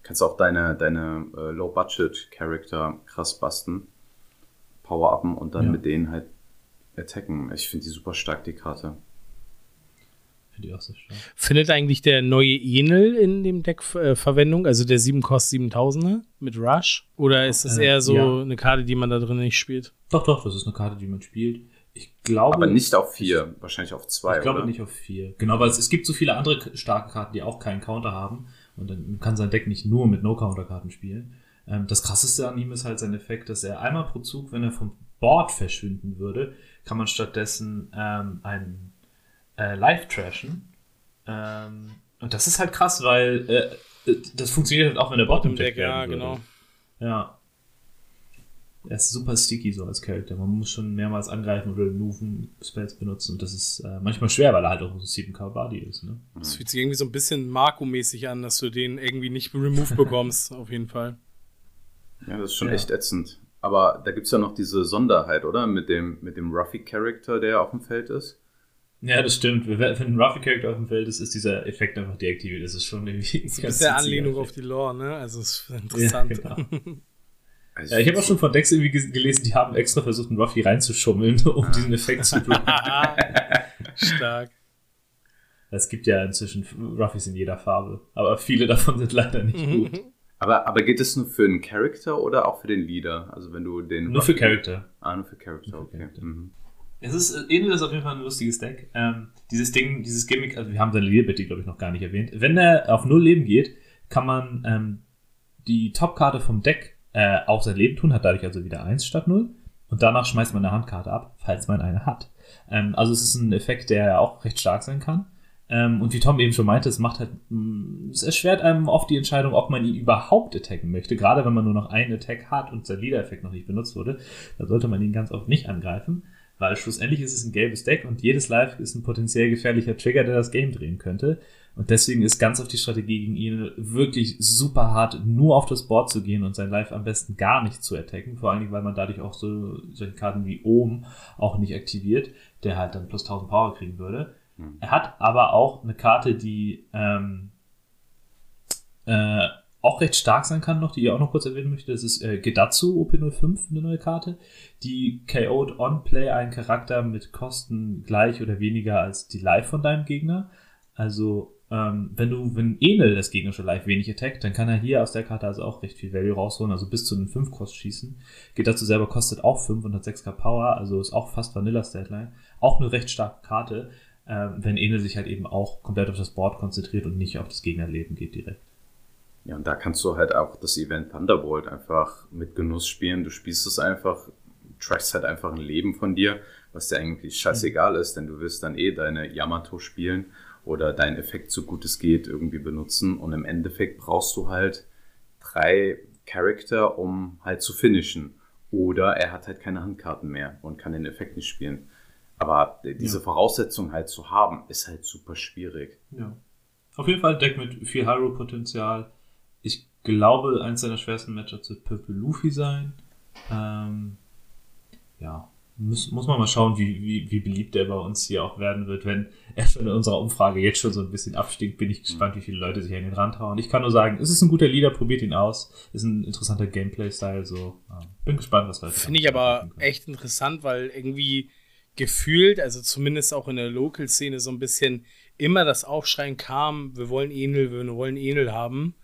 Speaker 2: Kannst auch deine, deine äh, Low-Budget-Charakter krass basten. Power-upen und dann ja. mit denen halt attacken. Ich finde die super stark, die Karte.
Speaker 1: Finde ich auch sehr stark. Findet eigentlich der neue Enel in dem Deck äh, Verwendung? Also der 7 Cost 7000er mit Rush? Oder ist das äh, eher so ja. eine Karte, die man da drin nicht spielt?
Speaker 3: Doch, doch, das ist eine Karte, die man spielt. Ich glaube.
Speaker 2: Aber nicht auf 4, wahrscheinlich auf 2.
Speaker 3: Ich glaube oder? nicht auf 4. Genau, weil es, es gibt so viele andere starke Karten, die auch keinen Counter haben. Und dann kann sein Deck nicht nur mit No-Counter-Karten spielen. Ähm, das krasseste an ihm ist halt sein Effekt, dass er einmal pro Zug, wenn er vom Board verschwinden würde, kann man stattdessen ähm, ein äh, Live trashen. Ähm, und das ist halt krass, weil äh, das funktioniert halt auch, wenn der Bot im Deck Ja, würde. genau. Ja. Er ist super sticky so als Charakter. Man muss schon mehrmals angreifen oder removen Spells benutzen. Und das ist äh, manchmal schwer, weil er halt auch ein 7k Body ist. Ne?
Speaker 1: Das fühlt sich irgendwie so ein bisschen Marco-mäßig an, dass du den irgendwie nicht removed bekommst, auf jeden Fall.
Speaker 2: Ja, das ist schon ja. echt ätzend. Aber da gibt es ja noch diese Sonderheit, oder? Mit dem, mit dem Ruffy-Charakter, der auf dem Feld ist.
Speaker 3: Ja, das stimmt. Wenn ein Ruffy-Charakter auf dem Feld ist, ist dieser Effekt einfach deaktiviert. Das ist schon irgendwie.
Speaker 1: Das ist bisschen Anlehnung auf die Lore, ne? Also, es ist interessant. Ja, genau.
Speaker 3: Also ja, ich habe auch schon von Decks irgendwie gelesen, die haben extra versucht, einen Ruffy reinzuschummeln, um ah. diesen Effekt zu blocken.
Speaker 1: Stark.
Speaker 3: Es gibt ja inzwischen Ruffys in jeder Farbe, aber viele davon sind leider nicht gut.
Speaker 2: Aber, aber geht es nur für einen Charakter oder auch für den Leader? Also wenn du den.
Speaker 3: Nur für Charakter.
Speaker 2: Ah, nur für Charakter, okay. Character. Mhm.
Speaker 3: Es ist, Enel ist auf jeden Fall ein lustiges Deck. Ähm, dieses Ding, dieses Gimmick, also wir haben seine Leerbitte, glaube ich, noch gar nicht erwähnt. Wenn er auf null Leben geht, kann man ähm, die Topkarte vom Deck äh, auf sein Leben tun, hat dadurch also wieder 1 statt 0. Und danach schmeißt man eine Handkarte ab, falls man eine hat. Ähm, also es ist ein Effekt, der auch recht stark sein kann. Ähm, und wie Tom eben schon meinte, es macht halt, mm, es erschwert einem oft die Entscheidung, ob man ihn überhaupt attacken möchte. Gerade wenn man nur noch einen Attack hat und sein Leader-Effekt noch nicht benutzt wurde, dann sollte man ihn ganz oft nicht angreifen, weil schlussendlich ist es ein gelbes Deck und jedes Live ist ein potenziell gefährlicher Trigger, der das Game drehen könnte. Und deswegen ist ganz auf die Strategie gegen ihn wirklich super hart, nur auf das Board zu gehen und sein Live am besten gar nicht zu attacken. Vor allen Dingen, weil man dadurch auch so solche Karten wie Ohm auch nicht aktiviert, der halt dann plus 1000 Power kriegen würde. Er hat aber auch eine Karte, die ähm, äh, auch recht stark sein kann noch, die ich auch noch kurz erwähnen möchte. Das ist äh, Gedatsu OP05, eine neue Karte. Die KO'd on-play einen Charakter mit Kosten gleich oder weniger als die Life von deinem Gegner. Also, ähm, wenn du, wenn Enel das gegnerische Life wenig attackt, dann kann er hier aus der Karte also auch recht viel Value rausholen, also bis zu den 5 Kost schießen. Gedatsu selber kostet auch 5 und hat 6k Power, also ist auch fast Vanilla Statline. Auch eine recht starke Karte wenn Enel sich halt eben auch komplett auf das Board konzentriert und nicht auf das Gegnerleben geht direkt.
Speaker 2: Ja, und da kannst du halt auch das Event Thunderbolt einfach mit Genuss spielen. Du spielst es einfach, trackst halt einfach ein Leben von dir, was dir eigentlich scheißegal ist, denn du wirst dann eh deine Yamato spielen oder deinen Effekt so gut es geht irgendwie benutzen und im Endeffekt brauchst du halt drei Charakter, um halt zu finishen. Oder er hat halt keine Handkarten mehr und kann den Effekt nicht spielen. Aber diese ja. Voraussetzung halt zu haben, ist halt super schwierig.
Speaker 3: Ja. Auf jeden Fall ein Deck mit viel Hyrule-Potenzial. Ich glaube, eins seiner schwersten Matchups wird Purple Luffy sein. Ähm, ja, muss, muss man mal schauen, wie, wie, wie beliebt er bei uns hier auch werden wird. Wenn er schon in unserer Umfrage jetzt schon so ein bisschen abstinkt, bin ich gespannt, wie viele Leute sich an den Rand hauen. Ich kann nur sagen, es ist ein guter Leader, probiert ihn aus. Ist ein interessanter Gameplay-Style, so. bin gespannt, was
Speaker 1: heute Finde ich aber echt interessant, weil irgendwie gefühlt, also zumindest auch in der Local-Szene, so ein bisschen immer das Aufschreien kam, wir wollen Enel, wir wollen Enel haben.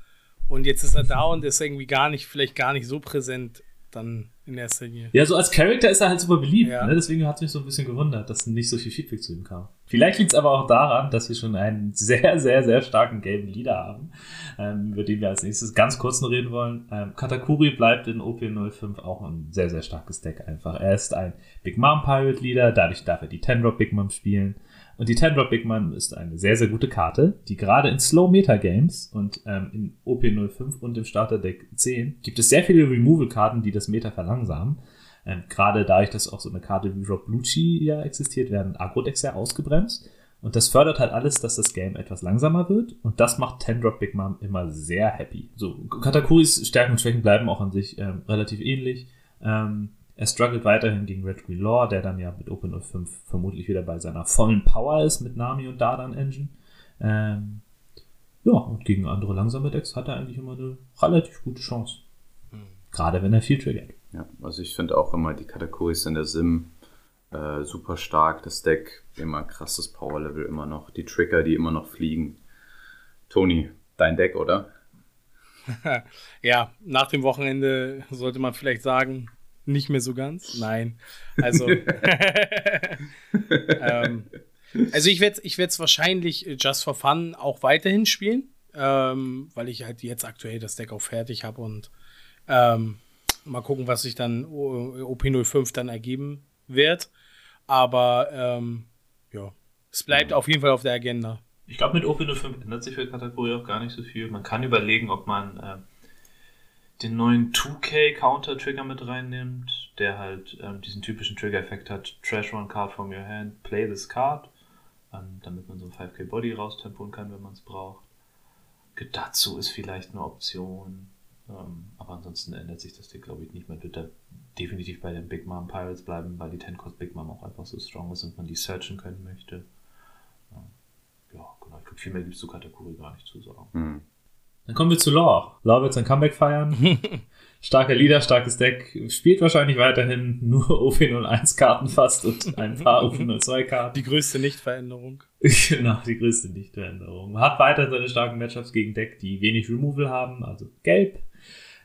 Speaker 1: Und jetzt ist er da und ist irgendwie gar nicht, vielleicht gar nicht so präsent dann in erster Linie.
Speaker 3: Ja, so als Charakter ist er halt super beliebt. Ja. Ne? Deswegen hat es mich so ein bisschen gewundert, dass nicht so viel Feedback zu ihm kam. Vielleicht liegt es aber auch daran, dass wir schon einen sehr, sehr, sehr starken gelben Leader haben, ähm, über den wir als nächstes ganz kurz noch reden wollen. Ähm, Katakuri bleibt in OP05 auch ein sehr, sehr starkes Deck einfach. Er ist ein Big Mom Pirate Leader, dadurch darf er die 10-Drop Big Mom spielen. Und die 10-Drop Big Mom ist eine sehr, sehr gute Karte, die gerade in Slow Meta Games und ähm, in OP05 und im Starterdeck 10 gibt es sehr viele Removal-Karten, die das Meta verlangsamen. Ähm, gerade dadurch, dass auch so eine Karte wie Rob Lucci ja existiert, werden Agro-Decks sehr ausgebremst. Und das fördert halt alles, dass das Game etwas langsamer wird. Und das macht 10-Drop Big Mom immer sehr happy. So, Katakuris Stärken und Schwächen bleiben auch an sich ähm, relativ ähnlich. Ähm, er struggelt weiterhin gegen Red Green Law, der dann ja mit Open 05 vermutlich wieder bei seiner vollen Power ist mit Nami und Dardan Engine. Ähm, ja, und gegen andere langsame Decks hat er eigentlich immer eine relativ gute Chance. Mhm. Gerade wenn er viel triggert.
Speaker 2: Ja, also ich finde auch immer die Katakuris in der Sim äh, super stark. Das Deck immer krasses Power-Level immer noch. Die Trigger, die immer noch fliegen. Toni, dein Deck, oder?
Speaker 1: ja, nach dem Wochenende sollte man vielleicht sagen, nicht mehr so ganz. Nein. Also, ähm, also ich werde ich es wahrscheinlich Just for Fun auch weiterhin spielen, ähm, weil ich halt jetzt aktuell das Deck auch fertig habe und ähm, mal gucken, was sich dann OP05 dann ergeben wird. Aber ähm, ja, es bleibt ja. auf jeden Fall auf der Agenda.
Speaker 3: Ich glaube, mit OP05 ändert sich für Kategorie auch gar nicht so viel. Man kann überlegen, ob man äh, den neuen 2K Counter Trigger mit reinnimmt, der halt ähm, diesen typischen Trigger-Effekt hat: Trash one card from your hand, play this card, ähm, damit man so ein 5K Body raustempoen kann, wenn man es braucht. Dazu ist vielleicht eine Option. Ähm, aber ansonsten ändert sich das Ding, glaube ich, nicht. Man wird da definitiv bei den Big Mom Pirates bleiben, weil die 10 Cost Big Mom auch einfach so strong ist und man die searchen können möchte. Ja, genau. Ich glaube, viel mehr gibt es zu Kategorie gar nicht zu sagen. Hm. Dann kommen wir zu Law. Law wird sein Comeback feiern. Starker Leader, starkes Deck. Spielt wahrscheinlich weiterhin nur OP01-Karten fast und ein paar OP02-Karten.
Speaker 1: Die größte Nichtveränderung.
Speaker 3: genau, die größte Nichtveränderung. Hat weiterhin seine starken Matchups gegen Deck, die wenig Removal haben, also gelb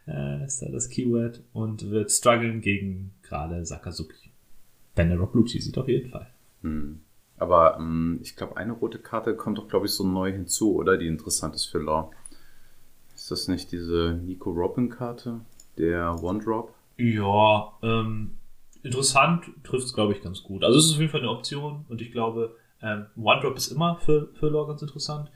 Speaker 3: äh, ist da das Keyword. Und wird strugglen gegen gerade Sakazuki. Wenn der Rock Lucci sieht auf jeden Fall.
Speaker 2: Hm. Aber ähm, ich glaube, eine rote Karte kommt doch, glaube ich, so neu hinzu, oder? Die interessant ist für Law. Ist das nicht diese Nico Robin-Karte? Der One-Drop?
Speaker 3: Ja, ähm, interessant trifft es, glaube ich, ganz gut. Also es ist auf jeden Fall eine Option und ich glaube, ähm, One-Drop ist immer für, für Lore ganz interessant.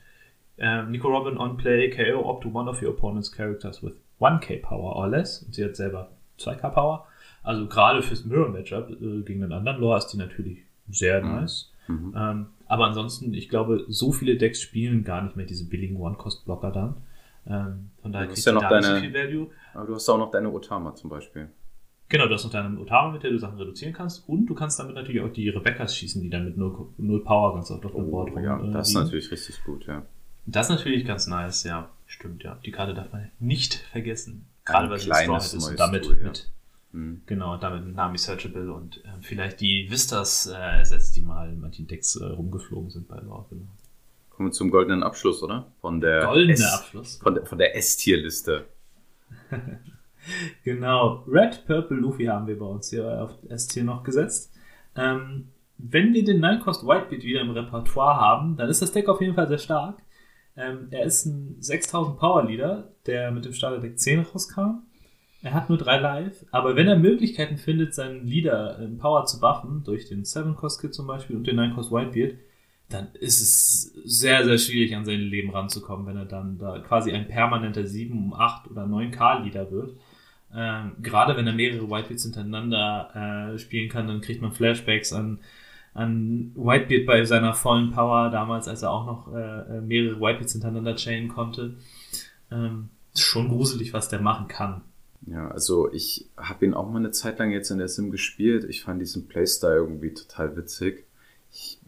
Speaker 3: Ähm, Nico Robin on play KO up to one of your opponent's characters with 1k Power or less. Und sie hat selber 2k Power. Also gerade fürs Mirror-Matchup äh, gegen den anderen Lore ist die natürlich sehr mhm. nice. Mhm. Ähm, aber ansonsten, ich glaube, so viele Decks spielen gar nicht mehr diese billigen One-Cost-Blocker dann. Ähm, von daher
Speaker 2: kriegst ja du noch da deine, nicht so viel Value. Aber du hast auch noch deine Otama zum Beispiel.
Speaker 3: Genau, du hast noch deine Otama, mit der du Sachen reduzieren kannst. Und du kannst damit natürlich auch die Rebecca's schießen, die dann mit 0, 0 Power ganz oft auf dem oh, Board
Speaker 2: rum. Ja, äh, das ist natürlich richtig gut, ja.
Speaker 3: Das ist natürlich ganz nice, ja. Stimmt, ja. Die Karte darf man nicht vergessen. Gerade weil sie strong ist und damit Tool, ja. mit, hm. genau, damit mit Nami Searchable und äh, vielleicht die Vistas äh, ersetzt, die mal in manchen Decks äh, rumgeflogen sind bei Lore, genau.
Speaker 2: Kommen wir zum goldenen Abschluss, oder?
Speaker 3: Von der Goldene Abschluss.
Speaker 2: Von der, von der S-Tier-Liste.
Speaker 3: genau. Red, Purple, Luffy haben wir bei uns hier auf S-Tier noch gesetzt. Ähm, wenn wir den Nine-Cost Whitebeat wieder im Repertoire haben, dann ist das Deck auf jeden Fall sehr stark. Ähm, er ist ein 6000 Power Leader, der mit dem Starter Deck 10 rauskam. Er hat nur drei Live, aber wenn er Möglichkeiten findet, seinen Leader in Power zu buffen, durch den 7-Cost-Kit zum Beispiel und den 9-Cost Whitebeard, dann ist es sehr, sehr schwierig, an sein Leben ranzukommen, wenn er dann da quasi ein permanenter 7, 8 oder 9K-Leader wird. Ähm, gerade wenn er mehrere Whitebeards hintereinander äh, spielen kann, dann kriegt man Flashbacks an, an Whitebeard bei seiner vollen Power, damals, als er auch noch äh, äh mehrere Whitebeards hintereinander chainen konnte. Ähm, schon gruselig, was der machen kann.
Speaker 2: Ja, also ich habe ihn auch mal eine Zeit lang jetzt in der Sim gespielt. Ich fand diesen Playstyle irgendwie total witzig.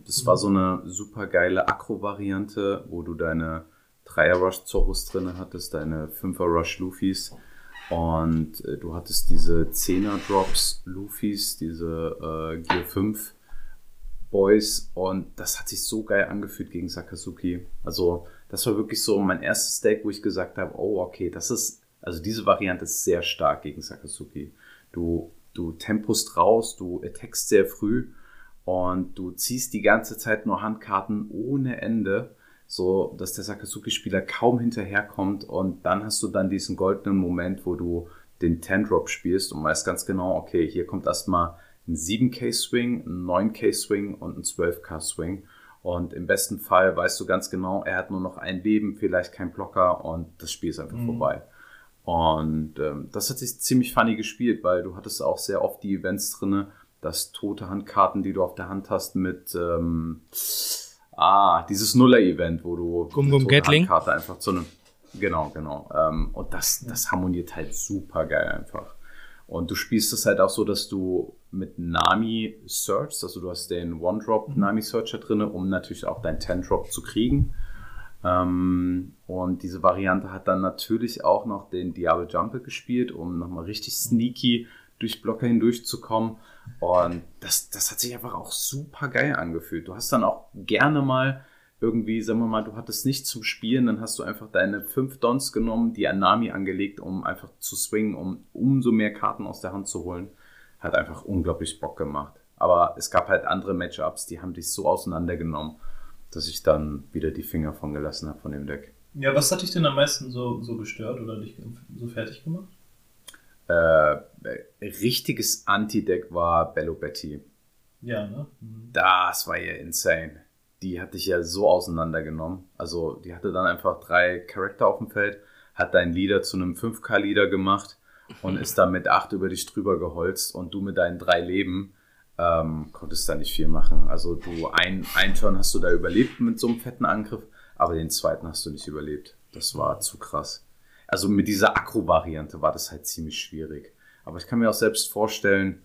Speaker 2: Das war so eine super geile Akro-Variante, wo du deine Dreier-Rush Zorus drin hattest, deine Fünfer-Rush Luffys und äh, du hattest diese Zehner-Drops Luffys, diese äh, Gear 5 Boys und das hat sich so geil angefühlt gegen Sakazuki. Also das war wirklich so mein erstes Deck, wo ich gesagt habe, oh okay, das ist, also diese Variante ist sehr stark gegen Sakazuki. Du, du tempust raus, du attackst sehr früh und du ziehst die ganze Zeit nur Handkarten ohne Ende, so dass der Sakazuki-Spieler kaum hinterherkommt und dann hast du dann diesen goldenen Moment, wo du den 10-Drop spielst und weißt ganz genau, okay, hier kommt erstmal ein 7K-Swing, ein 9K-Swing und ein 12K-Swing Und im besten Fall weißt du ganz genau, er hat nur noch ein Leben, vielleicht kein Blocker und das Spiel ist einfach mhm. vorbei. Und ähm, das hat sich ziemlich funny gespielt, weil du hattest auch sehr oft die Events drinne, dass tote Handkarten, die du auf der Hand hast, mit ähm, ah, dieses Nuller-Event, wo du
Speaker 1: Gum Gum Gatling.
Speaker 2: Handkarte einfach zu einem. Genau, genau. Ähm, und das, das harmoniert halt super geil einfach. Und du spielst es halt auch so, dass du mit Nami searchst, also du hast den One-Drop mhm. Nami Searcher drin, um natürlich auch dein Ten-Drop zu kriegen. Ähm, und diese Variante hat dann natürlich auch noch den Diablo Jumper gespielt, um nochmal richtig sneaky durch Blocker hindurchzukommen. Und das, das hat sich einfach auch super geil angefühlt. Du hast dann auch gerne mal irgendwie, sagen wir mal, du hattest nichts zum Spielen, dann hast du einfach deine fünf Dons genommen, die an Nami angelegt, um einfach zu swingen, um umso mehr Karten aus der Hand zu holen. Hat einfach unglaublich Bock gemacht. Aber es gab halt andere Matchups, die haben dich so auseinandergenommen, dass ich dann wieder die Finger von gelassen habe von dem Deck.
Speaker 4: Ja, was hat dich denn am meisten so, so gestört oder dich so fertig gemacht?
Speaker 2: Äh, richtiges Anti-Deck war Bello Betty.
Speaker 4: Ja, ne? Mhm.
Speaker 2: Das war ja insane die hatte ich ja so auseinandergenommen. Also die hatte dann einfach drei Charakter auf dem Feld, hat dein Leader zu einem 5K-Leader gemacht und ist dann mit 8 über dich drüber geholzt und du mit deinen drei Leben ähm, konntest da nicht viel machen. Also du, ein, ein Turn hast du da überlebt mit so einem fetten Angriff, aber den zweiten hast du nicht überlebt. Das war zu krass. Also mit dieser Akro-Variante war das halt ziemlich schwierig. Aber ich kann mir auch selbst vorstellen,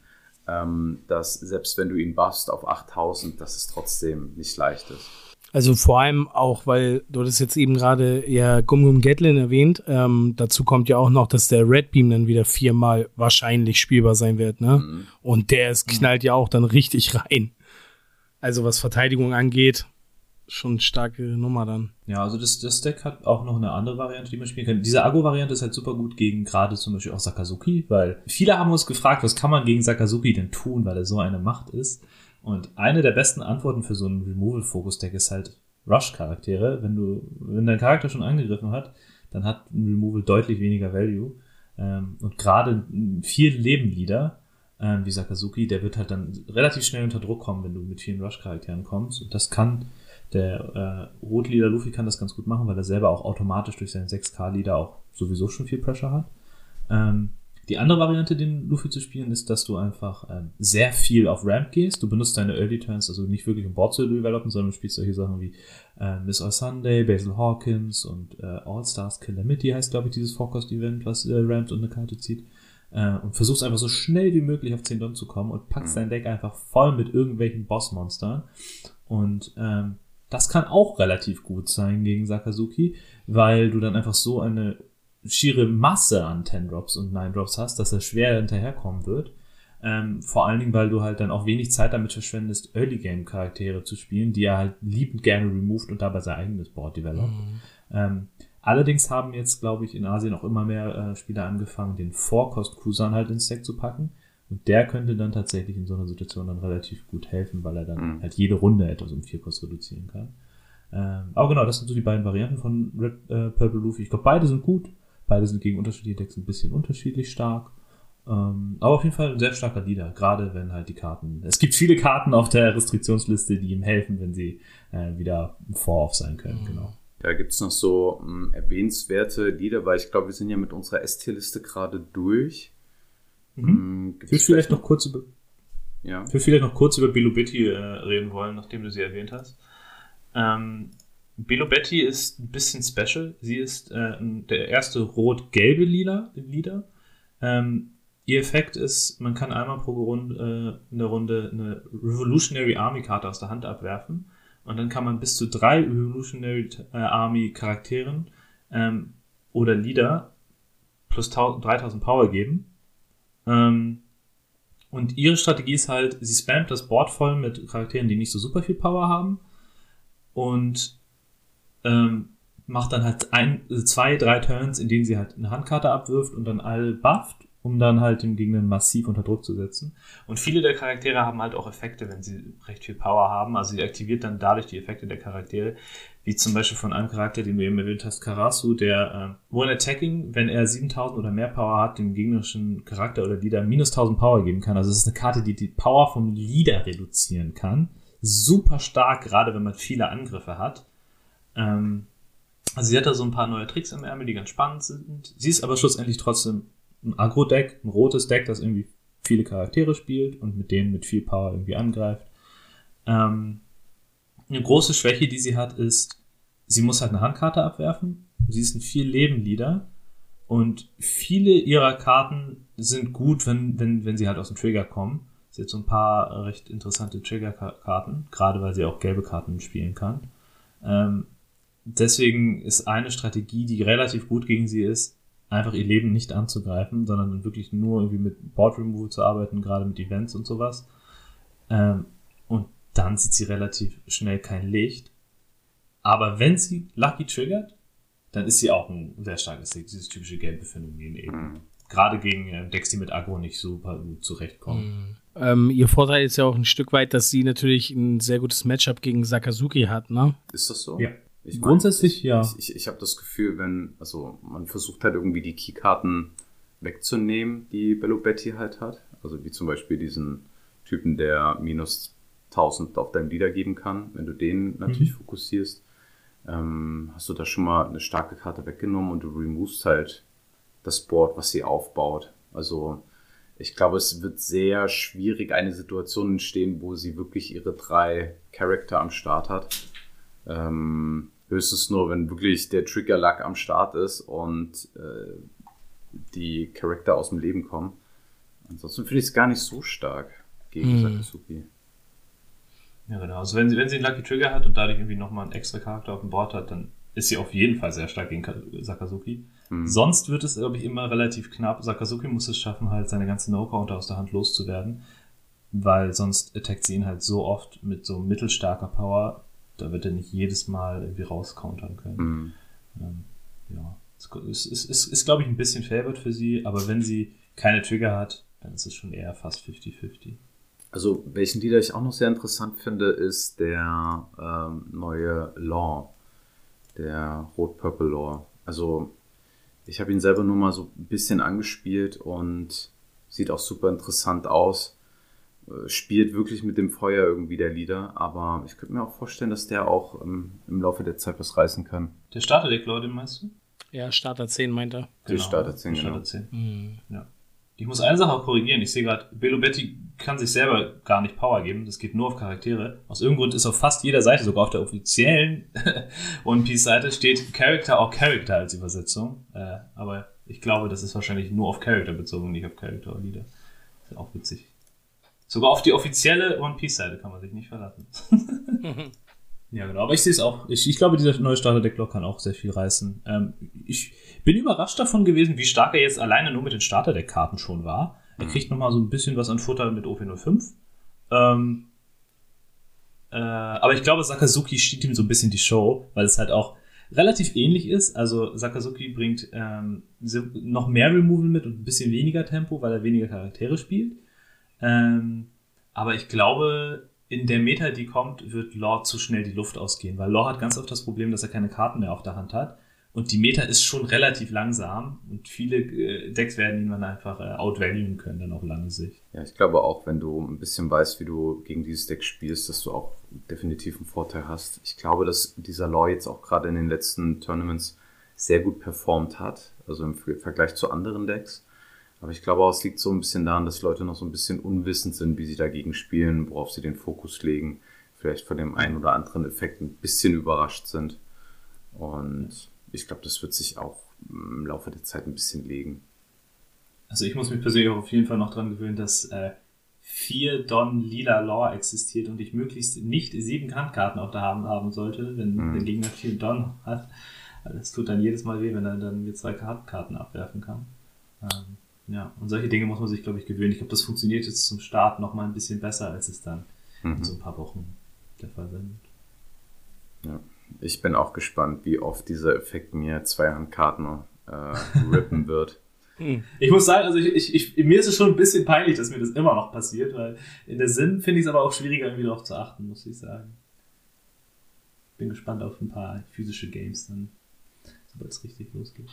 Speaker 2: ähm, dass selbst wenn du ihn buffst auf 8000, dass es trotzdem nicht leicht ist.
Speaker 1: Also vor allem auch, weil du das jetzt eben gerade ja Gum Gum Gatlin erwähnt, ähm, dazu kommt ja auch noch, dass der Red Beam dann wieder viermal wahrscheinlich spielbar sein wird, ne? Mhm. Und der ist, knallt ja auch dann richtig rein. Also was Verteidigung angeht, schon starke Nummer dann.
Speaker 3: Ja, also das, das Deck hat auch noch eine andere Variante, die man spielen kann. Diese Ago-Variante ist halt super gut gegen gerade zum Beispiel auch Sakazuki, weil viele haben uns gefragt, was kann man gegen Sakazuki denn tun, weil er so eine Macht ist. Und eine der besten Antworten für so ein Removal-Focus-Deck ist halt Rush-Charaktere. Wenn du, wenn dein Charakter schon angegriffen hat, dann hat ein Removal deutlich weniger Value. Ähm, und gerade vier Leben-Leader, ähm, wie Sakazuki, der wird halt dann relativ schnell unter Druck kommen, wenn du mit vielen Rush-Charakteren kommst. Und das kann der äh, Rotleader Luffy kann das ganz gut machen, weil er selber auch automatisch durch seinen 6K-Leader auch sowieso schon viel Pressure hat. Ähm, die andere Variante, den Luffy zu spielen, ist, dass du einfach ähm, sehr viel auf Ramp gehst. Du benutzt deine Early Turns, also nicht wirklich um Board zu developen, sondern du spielst solche Sachen wie äh, Miss All Sunday, Basil Hawkins und äh, All Stars Calamity heißt, glaube ich, dieses Forecast-Event, was äh, rampt und eine Karte zieht. Äh, und versuchst einfach so schnell wie möglich auf 10 Don zu kommen und packst mhm. dein Deck einfach voll mit irgendwelchen Boss-Monstern. Und ähm, das kann auch relativ gut sein gegen Sakazuki, weil du dann einfach so eine schiere Masse an 10 Drops und 9 Drops hast, dass er schwer hinterherkommen wird. Ähm, vor allen Dingen, weil du halt dann auch wenig Zeit damit verschwendest, Early Game Charaktere zu spielen, die er halt liebend gerne removed und dabei sein eigenes Board developt. Mhm. Ähm, allerdings haben jetzt, glaube ich, in Asien auch immer mehr äh, Spieler angefangen, den Vorkost Kusan halt ins Deck zu packen. Und der könnte dann tatsächlich in so einer Situation dann relativ gut helfen, weil er dann mhm. halt jede Runde etwas um vier Kost reduzieren kann. Ähm, aber genau, das sind so die beiden Varianten von Red äh, Purple Luffy. Ich glaube, beide sind gut. Beide sind gegen unterschiedliche Decks ein bisschen unterschiedlich stark. Ähm, aber auf jeden Fall ein sehr starker Leader, gerade wenn halt die Karten. Es gibt viele Karten auf der Restriktionsliste, die ihm helfen, wenn sie äh, wieder vor-off sein können, mhm. genau.
Speaker 2: Da gibt es noch so ähm, erwähnenswerte Lieder, weil ich glaube, wir sind ja mit unserer ST-Liste gerade durch.
Speaker 3: Mhm. Ich würde vielleicht noch kurz über, ja. ich würde vielleicht noch kurz über Bilobetti äh, reden wollen, nachdem du sie erwähnt hast. Ähm, Bilobetti ist ein bisschen special. Sie ist äh, der erste rot-gelbe Lila, Lieder. Ähm, ihr Effekt ist, man kann einmal pro Runde, äh, in der Runde eine Revolutionary Army Karte aus der Hand abwerfen. Und dann kann man bis zu drei Revolutionary äh, Army Charakteren ähm, oder Lieder plus 3000 Power geben. Ähm, und ihre Strategie ist halt, sie spammt das Board voll mit Charakteren, die nicht so super viel Power haben. Und ähm, macht dann halt ein, zwei, drei Turns, in denen sie halt eine Handkarte abwirft und dann all bufft, um dann halt den Gegner massiv unter Druck zu setzen. Und viele der Charaktere haben halt auch Effekte, wenn sie recht viel Power haben. Also sie aktiviert dann dadurch die Effekte der Charaktere, wie zum Beispiel von einem Charakter, den du eben erwähnt hast, Karasu, der äh, One Attacking, wenn er 7000 oder mehr Power hat, dem gegnerischen Charakter oder Leader minus 1000 Power geben kann. Also es ist eine Karte, die die Power vom Leader reduzieren kann. super stark, gerade wenn man viele Angriffe hat. Ähm, also sie hat da so ein paar neue Tricks im Ärmel, die ganz spannend sind. Sie ist aber schlussendlich trotzdem ein Agro-Deck, ein rotes Deck, das irgendwie viele Charaktere spielt und mit denen mit viel Power irgendwie angreift. Ähm, eine große Schwäche, die sie hat, ist, sie muss halt eine Handkarte abwerfen. Sie ist ein viel Leben Leader und viele ihrer Karten sind gut, wenn, wenn, wenn sie halt aus dem Trigger kommen. Sie hat so ein paar recht interessante Trigger-Karten, gerade weil sie auch gelbe Karten spielen kann. Ähm, deswegen ist eine Strategie, die relativ gut gegen sie ist, einfach ihr Leben nicht anzugreifen, sondern wirklich nur irgendwie mit Board Removal zu arbeiten, gerade mit Events und sowas. Ähm, und dann sieht sie relativ schnell kein Licht. Aber wenn sie Lucky triggert, dann ist sie auch ein sehr starkes Deck, dieses typische gelbe Phänomen eben. Mhm. Gerade gegen äh, Decks, die mit Agro nicht super gut zurechtkommen.
Speaker 1: Mhm. Ähm, ihr Vorteil ist ja auch ein Stück weit, dass sie natürlich ein sehr gutes Matchup gegen Sakazuki hat, ne?
Speaker 2: Ist das so?
Speaker 3: Ja.
Speaker 2: Ich mein,
Speaker 3: Grundsätzlich ja.
Speaker 2: Ich, ich, ich habe das Gefühl, wenn, also man versucht halt irgendwie die Keykarten wegzunehmen, die Bellobetti halt hat. Also wie zum Beispiel diesen Typen, der minus 1000 auf deinem Leader geben kann, wenn du den natürlich mhm. fokussierst. Ähm, hast du da schon mal eine starke Karte weggenommen und du removest halt das Board, was sie aufbaut. Also ich glaube, es wird sehr schwierig eine Situation entstehen, wo sie wirklich ihre drei Charakter am Start hat. Ähm, höchstens nur, wenn wirklich der Trigger-Luck am Start ist und äh, die Charakter aus dem Leben kommen. Ansonsten finde ich es gar nicht so stark gegen hm. Sakazuki.
Speaker 3: Ja, genau. Also wenn sie, wenn sie einen Lucky Trigger hat und dadurch irgendwie nochmal einen extra Charakter auf dem Board hat, dann ist sie auf jeden Fall sehr stark gegen Sakazuki. Hm. Sonst wird es, glaube ich, immer relativ knapp. Sakazuki muss es schaffen, halt seine ganzen No-Counter aus der Hand loszuwerden. Weil sonst attackt sie ihn halt so oft mit so mittelstarker Power, da wird er nicht jedes Mal irgendwie rauscountern können.
Speaker 2: Hm.
Speaker 3: Ähm, ja. Es ist, ist, ist, glaube ich, ein bisschen favored für sie, aber wenn sie keine Trigger hat, dann ist es schon eher fast 50-50.
Speaker 2: Also, welchen Lieder ich auch noch sehr interessant finde, ist der ähm, neue Law, der Rot-Purple Law. Also, ich habe ihn selber nur mal so ein bisschen angespielt und sieht auch super interessant aus. Äh, spielt wirklich mit dem Feuer irgendwie der Lieder, aber ich könnte mir auch vorstellen, dass der auch ähm, im Laufe der Zeit was reißen kann.
Speaker 3: Der Starter-Deck, Leute, meinst du?
Speaker 1: Ja, Starter 10 meint er.
Speaker 2: Der genau, Starter 10,
Speaker 3: genau. Starter 10. Mhm. Ja. Ich muss eine Sache auch korrigieren. Ich sehe gerade, Belobetti kann sich selber gar nicht Power geben. Das geht nur auf Charaktere. Aus irgendeinem Grund ist auf fast jeder Seite, sogar auf der offiziellen One Piece Seite, steht Character or Character als Übersetzung. Äh, aber ich glaube, das ist wahrscheinlich nur auf Character bezogen, nicht auf Character Leader. ist auch witzig. Sogar auf die offizielle One Piece Seite kann man sich nicht verlassen. Ja, genau. Aber ich sehe es auch. Ich, ich glaube, dieser neue Starter Decklock kann auch sehr viel reißen. Ähm, ich bin überrascht davon gewesen, wie stark er jetzt alleine nur mit den Starter Deck-Karten schon war. Er kriegt nochmal so ein bisschen was an Futter mit OP05. Ähm, äh, aber ich glaube, Sakazuki steht ihm so ein bisschen die Show, weil es halt auch relativ ähnlich ist. Also Sakazuki bringt ähm, noch mehr Removal mit und ein bisschen weniger Tempo, weil er weniger Charaktere spielt. Ähm, aber ich glaube, in der Meta, die kommt, wird Law zu schnell die Luft ausgehen, weil Law hat ganz oft das Problem, dass er keine Karten mehr auf der Hand hat. Und die Meta ist schon relativ langsam und viele äh, Decks werden ihn dann einfach äh, outvaluen können, dann auf lange Sicht.
Speaker 2: Ja, ich glaube auch, wenn du ein bisschen weißt, wie du gegen dieses Deck spielst, dass du auch definitiv einen Vorteil hast. Ich glaube, dass dieser Law jetzt auch gerade in den letzten Tournaments sehr gut performt hat, also im Vergleich zu anderen Decks. Aber ich glaube auch, es liegt so ein bisschen daran, dass Leute noch so ein bisschen unwissend sind, wie sie dagegen spielen, worauf sie den Fokus legen, vielleicht von dem einen oder anderen Effekt ein bisschen überrascht sind. Und ich glaube, das wird sich auch im Laufe der Zeit ein bisschen legen.
Speaker 3: Also ich muss mich persönlich auch auf jeden Fall noch dran gewöhnen, dass äh, vier Don Lila Law existiert und ich möglichst nicht sieben Handkarten auf der Hand haben sollte, wenn mhm. der Gegner vier Don hat. Das tut dann jedes Mal weh, wenn er dann mir zwei Karten abwerfen kann. Ähm, ja, und solche Dinge muss man sich, glaube ich, gewöhnen. Ich glaube, das funktioniert jetzt zum Start noch mal ein bisschen besser, als es dann mhm. in so ein paar Wochen der Fall sein
Speaker 2: wird. Ja, ich bin auch gespannt, wie oft dieser Effekt mir zwei Handkarten äh, rippen wird.
Speaker 3: Hm. Ich muss sagen, also ich, ich, ich, mir ist es schon ein bisschen peinlich, dass mir das immer noch passiert, weil in der Sim finde ich es aber auch schwieriger, irgendwie darauf zu achten, muss ich sagen. Bin gespannt auf ein paar physische Games dann, sobald es richtig losgeht.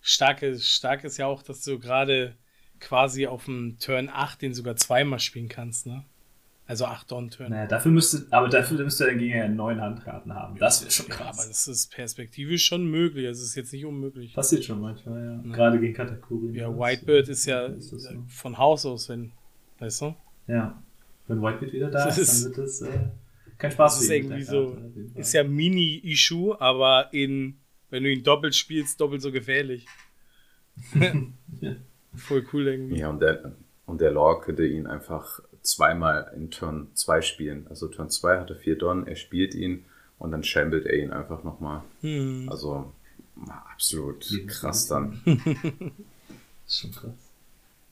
Speaker 1: Stark ist, stark ist ja auch, dass du gerade quasi auf dem Turn 8 den sogar zweimal spielen kannst, ne? Also 8 Don-Turn.
Speaker 3: Naja, dafür müsste, aber dafür müsste der Gegner ja neun Handkarten haben. Das wäre schon
Speaker 1: Ja,
Speaker 3: krass.
Speaker 1: aber das ist perspektivisch schon möglich. Es ist jetzt nicht unmöglich.
Speaker 3: Passiert schon manchmal, ja. Gerade gegen Katakuri.
Speaker 1: Ja, Whitebird ist ja
Speaker 3: Ist das so?
Speaker 1: von Haus aus, wenn, weißt du?
Speaker 3: Ja. Wenn Whitebeard wieder da
Speaker 1: Das
Speaker 3: ist,
Speaker 1: ist-
Speaker 3: dann wird es äh, kein Spaß
Speaker 1: Das ist irgendwie so,
Speaker 3: Karte,
Speaker 1: ist ja Mini-Issue, aber in, wenn du ihn doppelt spielst, doppelt so gefährlich. Voll cool irgendwie.
Speaker 2: Ja, und der, und der Lore könnte ihn einfach zweimal in Turn 2 spielen. Also Turn 2 hatte 4 Don, er spielt ihn und dann shambelt er ihn einfach nochmal.
Speaker 1: Hm.
Speaker 2: Also absolut
Speaker 3: Ja.
Speaker 2: krass dann.
Speaker 3: Das ist schon krass.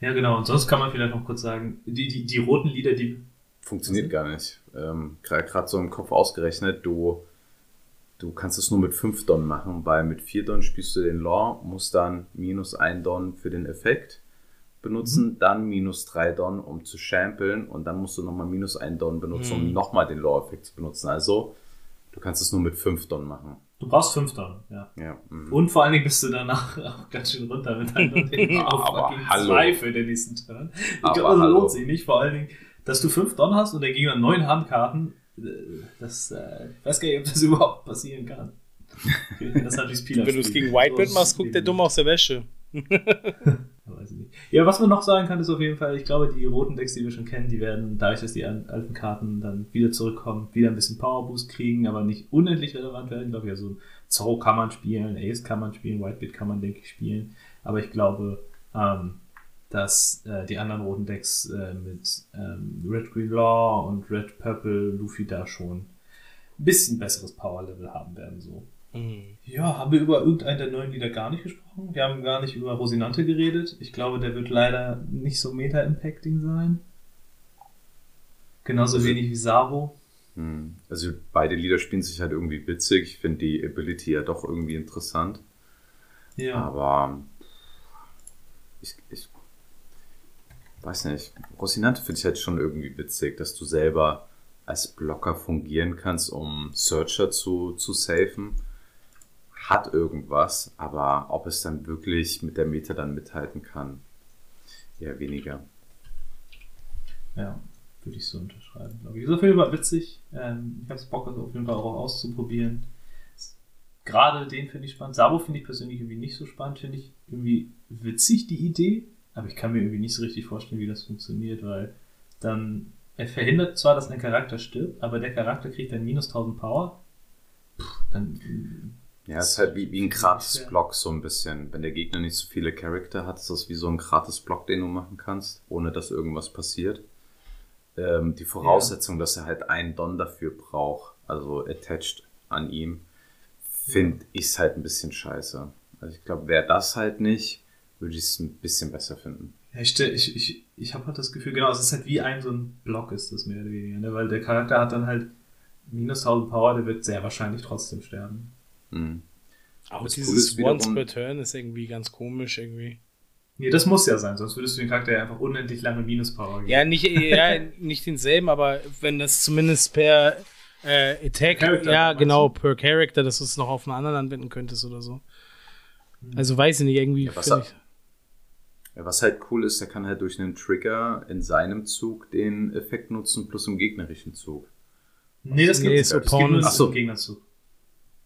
Speaker 3: Ja, genau. Und sonst kann man vielleicht noch kurz sagen, die, die, die roten Lieder, die.
Speaker 2: Funktioniert gar nicht. Ähm, Gerade so im Kopf ausgerechnet, du, du kannst es nur mit 5 Don machen, weil mit 4 Don spielst du den Lore, musst dann minus 1 Don für den Effekt benutzen, dann minus 3 Don, um zu shampeln und dann musst du nochmal minus 1 Don benutzen, um
Speaker 1: Mhm.
Speaker 2: nochmal den Lore-Effekt zu benutzen. Also, du kannst es nur mit 5 Don machen.
Speaker 3: Du brauchst fünf Don, ja.
Speaker 2: Ja. mhm.
Speaker 3: Und vor allen Dingen bist du danach auch ganz schön runter mit deinem den auf
Speaker 2: Aber
Speaker 3: fucking
Speaker 2: hallo.
Speaker 3: zwei für den nächsten Turn. Ich glaube, das
Speaker 2: hallo.
Speaker 3: lohnt sich nicht. Vor allen Dingen, dass du fünf Don hast und der Gegner neun Handkarten. Das, äh, ich weiß gar nicht, ob das überhaupt passieren kann. Das hat
Speaker 1: Wenn du es gegen Whitebird machst, guckt der dumm aus der Wäsche.
Speaker 3: Ja, was man noch sagen kann, ist auf jeden Fall, ich glaube, die roten Decks, die wir schon kennen, die werden, dadurch, dass die al- alten Karten dann wieder zurückkommen, wieder ein bisschen Power Boost kriegen, aber nicht unendlich relevant werden. Ich glaube, ja, so Zorro kann man spielen, Ace kann man spielen, Whitebeard kann man, denke ich, spielen. Aber ich glaube, ähm, dass äh, die anderen roten Decks äh, mit ähm, Red Green Law und Red Purple Luffy da schon ein bisschen besseres Power Level haben werden, so.
Speaker 1: Hm.
Speaker 3: Ja, haben wir über irgendeinen der neuen Lieder gar nicht gesprochen? Wir haben gar nicht über Rosinante geredet. Ich glaube, der wird leider nicht so meta-impacting sein. Genauso
Speaker 2: Also-
Speaker 3: wenig wie Sabo.
Speaker 2: Mhm. Also beide Lieder spielen sich halt irgendwie witzig. Ich finde die Ability ja doch irgendwie interessant.
Speaker 3: Ja.
Speaker 2: Aber ich, ich weiß nicht. Rosinante finde ich halt schon irgendwie witzig, dass du selber als Blocker fungieren kannst, um Searcher zu, zu safen. Hat irgendwas, aber ob es dann wirklich mit der Meta dann mithalten kann, eher weniger.
Speaker 3: Ja, würde ich so unterschreiben, glaube ich. Auf jeden Fall witzig. Ähm, ich habe Bock, das auf jeden Fall auch auszuprobieren. Gerade den finde ich spannend. Sabo finde ich persönlich irgendwie nicht so spannend. Finde ich irgendwie witzig, die Idee. Aber ich kann mir irgendwie nicht so richtig vorstellen, wie das funktioniert, weil dann, er verhindert zwar, dass ein Charakter stirbt, aber der Charakter kriegt dann minus 1000 Power. Puh, dann,
Speaker 2: Ja, es ist halt wie, wie ein Gratis-Block so ein bisschen. Wenn der Gegner nicht so viele Charakter hat, ist das wie so ein Gratis-Block, den du machen kannst, ohne dass irgendwas passiert. Ähm, die Voraussetzung, dass er halt einen Don dafür braucht, also attached an ihm, finde ich halt ein bisschen scheiße. Also ich glaube, wäre das halt nicht, würde ich es ein bisschen besser finden.
Speaker 3: Ja, ich, ich, ich, ich habe halt das Gefühl, genau, es ist halt wie ein so ein Block ist das mehr oder weniger, ne? weil der Charakter hat dann halt minus 1000 Power, der wird sehr wahrscheinlich trotzdem sterben.
Speaker 2: Hm.
Speaker 1: Auch
Speaker 2: Das
Speaker 1: dieses
Speaker 2: wiederum-
Speaker 1: Once per Turn ist irgendwie ganz komisch irgendwie.
Speaker 3: Nee, das muss ja sein, sonst würdest du den Charakter ja einfach unendlich lange Minus-Power geben.
Speaker 1: Ja, nicht, ja, nicht denselben, aber wenn das zumindest per äh, Attack,
Speaker 3: Character,
Speaker 1: ja genau,
Speaker 3: du?
Speaker 1: per Character, dass du es noch auf einen anderen anwenden könntest oder so. Also weiß ich nicht, irgendwie
Speaker 2: Ja, was
Speaker 1: finde
Speaker 2: hat-
Speaker 1: ich.
Speaker 2: Ja, was halt cool ist, der kann halt durch einen Trigger in seinem Zug den Effekt nutzen, plus im gegnerischen Zug.
Speaker 3: Nee, das
Speaker 1: Nee,
Speaker 3: gibt es geht nur
Speaker 1: Opponent.
Speaker 3: im
Speaker 2: so.
Speaker 3: Gegnerzug.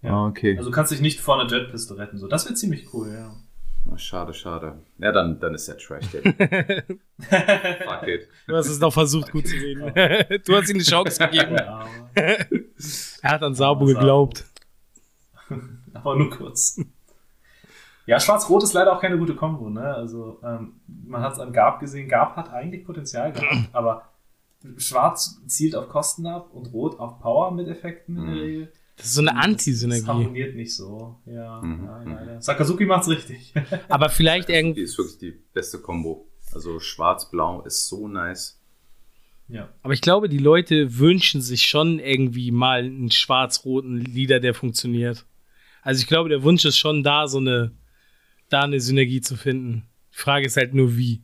Speaker 3: Ja.
Speaker 2: Ah, okay.
Speaker 3: Also du kannst dich nicht vor einer Jetpiste retten. So. Das wäre ziemlich cool, ja.
Speaker 2: Ah, schade, schade. Ja, dann, dann ist er Trash. Der Fuck it.
Speaker 1: Du hast es noch versucht, gut zu reden. du hast ihm eine Chance gegeben.
Speaker 3: Ja,
Speaker 1: Er hat an Sabo. geglaubt.
Speaker 3: aber nur kurz. Ja, Schwarz-Rot ist leider auch keine gute Kombo, ne? Also, ähm, man hat es an Gab gesehen. Gab hat eigentlich Potenzial gehabt, aber Schwarz zielt auf Kosten ab und Rot auf Power mit Effekten in der
Speaker 2: Mhm.
Speaker 3: Regel.
Speaker 1: Das ist so eine
Speaker 3: Das
Speaker 1: Anti-Synergie.
Speaker 3: harmoniert nicht so. Ja,
Speaker 2: Mhm,
Speaker 3: leider. Sakazuki macht's richtig.
Speaker 1: Aber vielleicht
Speaker 2: Die
Speaker 1: irgendwie.
Speaker 2: ist wirklich die beste Kombo. Also schwarz-blau ist so nice.
Speaker 3: ja.
Speaker 1: Aber ich glaube, die Leute wünschen sich schon irgendwie mal einen schwarz-roten Lieder, der funktioniert. Also ich glaube, der Wunsch ist schon da, so eine, da eine Synergie zu finden. Die Frage ist halt nur wie.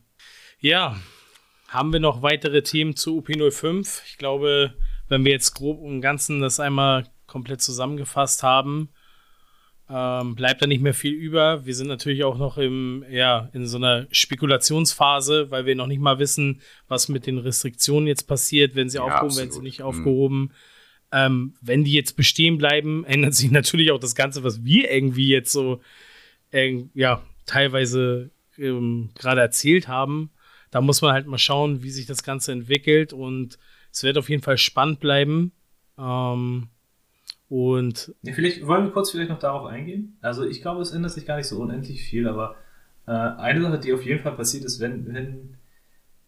Speaker 1: Ja, haben wir noch weitere Themen zu UP05? Ich glaube, wenn wir jetzt grob im Ganzen das einmal komplett zusammengefasst haben, ähm, bleibt da nicht mehr viel über. Wir sind natürlich auch noch im, ja, in so einer Spekulationsphase, weil wir noch nicht mal wissen, was mit den Restriktionen jetzt passiert, wenn sie
Speaker 2: Ja,
Speaker 1: aufgehoben,
Speaker 2: absolut.
Speaker 1: wenn sie nicht
Speaker 2: Mhm.
Speaker 1: aufgehoben. Ähm, wenn die jetzt bestehen bleiben, ändert sich natürlich auch das Ganze, was wir irgendwie jetzt so, ja, teilweise ähm, gerade erzählt haben. Da muss man halt mal schauen, wie sich das Ganze entwickelt und es wird auf jeden Fall spannend bleiben. Ähm, und
Speaker 3: Ja, vielleicht wollen wir kurz vielleicht noch darauf eingehen. Also ich glaube, es ändert sich gar nicht so unendlich viel, aber äh, eine Sache, die auf jeden Fall passiert ist, wenn, wenn,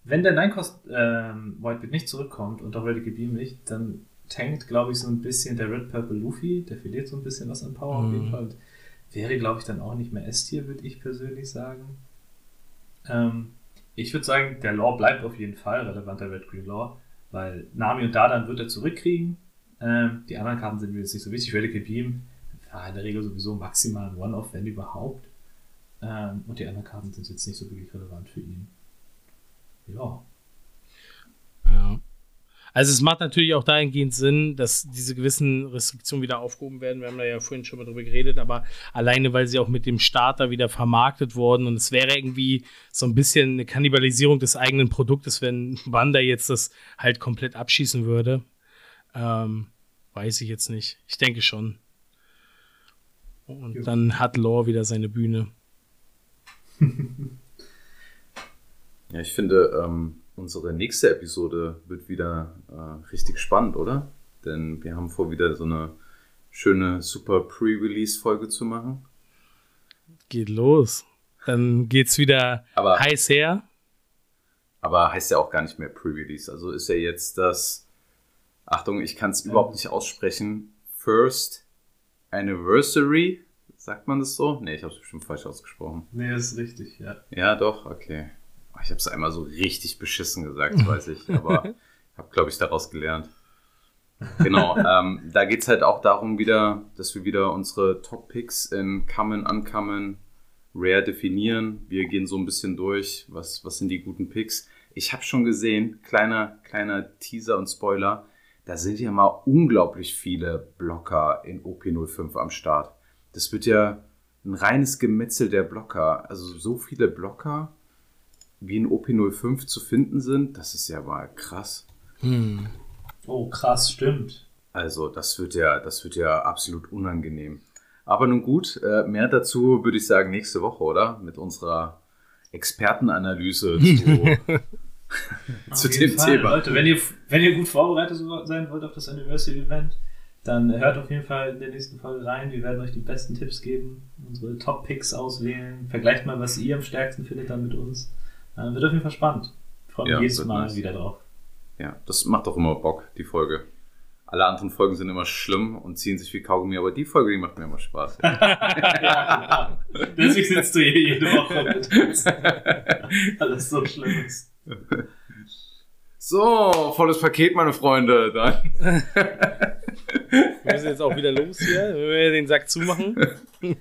Speaker 3: wenn der Nine-Cost ähm, Whitebeard nicht zurückkommt und auch Relic Beam nicht, dann tankt, glaube ich, so ein bisschen der Red Purple Luffy, der verliert so ein bisschen was an Power auf jeden
Speaker 1: Mhm.
Speaker 3: Fall. Und wäre, glaube ich, dann auch nicht mehr S-Tier, würde ich persönlich sagen. Ähm, ich würde sagen, der Law bleibt auf jeden Fall relevanter Red Green Law, weil Nami und Dadan wird er zurückkriegen. Ähm, die anderen Karten sind mir jetzt nicht so wichtig. Relic Beam ja, in der Regel sowieso maximal ein One-Off, wenn überhaupt. Ähm, und die anderen Karten sind jetzt nicht so wirklich relevant für ihn. Ja.
Speaker 1: Ja. Also es macht natürlich auch dahingehend Sinn, dass diese gewissen Restriktionen wieder aufgehoben werden. Wir haben da ja vorhin schon mal drüber geredet, aber alleine, weil sie auch mit dem Starter wieder vermarktet wurden und es wäre irgendwie so ein bisschen eine Kannibalisierung des eigenen Produktes, wenn Wanda jetzt das halt komplett abschießen würde. Ähm, weiß ich jetzt nicht. Ich denke schon. Und
Speaker 3: Jo.
Speaker 1: dann hat Lore wieder seine Bühne.
Speaker 2: Ja, ich finde, ähm, unsere nächste Episode wird wieder äh, richtig spannend, oder? Denn wir haben vor, wieder so eine schöne, super Pre-Release-Folge zu machen.
Speaker 1: Geht los. Dann geht's wieder
Speaker 2: Aber-
Speaker 1: heiß her.
Speaker 2: Aber heißt ja auch gar nicht mehr Pre-Release. Also ist ja jetzt das, Achtung, ich kann es überhaupt nicht aussprechen, First Anniversary. Sagt man das so? Nee, ich habe es bestimmt falsch ausgesprochen.
Speaker 3: Nee, das ist richtig, ja.
Speaker 2: Ja, doch, okay. Ich habe es einmal so richtig beschissen gesagt, das weiß ich. Aber habe, glaube ich, daraus gelernt. Genau, ähm, da geht's halt auch darum wieder, dass wir wieder unsere Top-Picks in Common, Uncommon, Rare definieren. Wir gehen so ein bisschen durch, was, was sind die guten Picks. Ich habe schon gesehen, kleiner, kleiner Teaser und Spoiler, da sind ja mal unglaublich viele Blocker in OP05 am Start. Das wird ja ein reines Gemetzel der Blocker. Also so viele Blocker, wie in OP05 zu finden sind, das ist ja mal krass.
Speaker 1: Hm.
Speaker 3: Oh, krass, stimmt.
Speaker 2: Also das wird ja, das wird ja absolut unangenehm. Aber nun gut, äh, mehr dazu würde ich sagen nächste Woche, oder? Mit unserer Expertenanalyse zu, zu dem
Speaker 3: Fall.
Speaker 2: Thema.
Speaker 3: Leute, wenn ihr, wenn ihr gut vorbereitet sein wollt auf das Anniversary Event, dann hört auf jeden Fall in der nächsten Folge rein. Wir werden euch die besten Tipps geben, unsere Top-Picks auswählen. Vergleicht mal, was ihr am stärksten findet dann mit uns. Äh, wird auf jeden Fall spannend. Ich freue mich
Speaker 2: Ja,
Speaker 3: jedes Mal
Speaker 2: nice.
Speaker 3: wieder drauf.
Speaker 2: Ja, das macht doch immer Bock, die Folge. Alle anderen Folgen sind immer schlimm und ziehen sich wie Kaugummi, aber die Folge, die macht mir immer Spaß. Ja.
Speaker 3: ja, genau. Deswegen sitzt du hier jede Woche mit. Alles so schlimm ist.
Speaker 2: So, volles Paket, meine Freunde. Dann.
Speaker 1: Wir müssen jetzt auch wieder los hier. Wenn wir den Sack zumachen.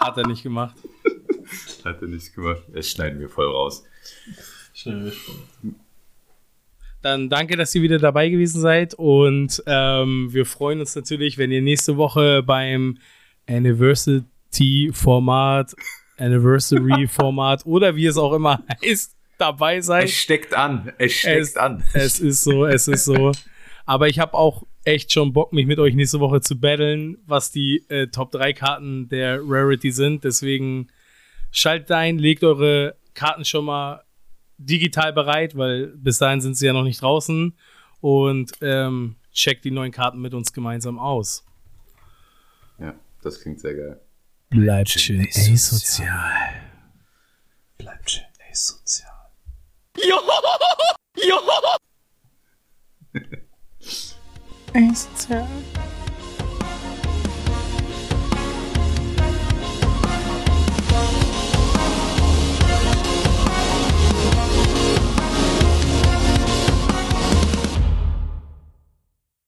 Speaker 1: Hat er nicht gemacht.
Speaker 2: Hat er nicht gemacht. Das schneiden wir voll raus.
Speaker 3: Schnell gesprungen.
Speaker 1: Dann danke, dass ihr wieder dabei gewesen seid und ähm, wir freuen uns natürlich, wenn ihr nächste Woche beim Anniversary-Format, Anniversary-Format oder wie es auch immer heißt, dabei seid.
Speaker 2: steckt an. Es steckt
Speaker 1: Es, es ist so, es ist so. Aber ich habe auch echt schon Bock, mich mit euch nächste Woche zu battlen, was die äh, Top 3 Karten der Rarity sind. Deswegen schaltet ein, legt eure Karten schon mal digital bereit, weil bis dahin sind sie ja noch nicht draußen. Und ähm, checkt die neuen Karten mit uns gemeinsam aus.
Speaker 2: Ja, das klingt sehr geil.
Speaker 1: Bleibt schön asozial.
Speaker 3: Bleibt schön asozial.
Speaker 1: Asozial.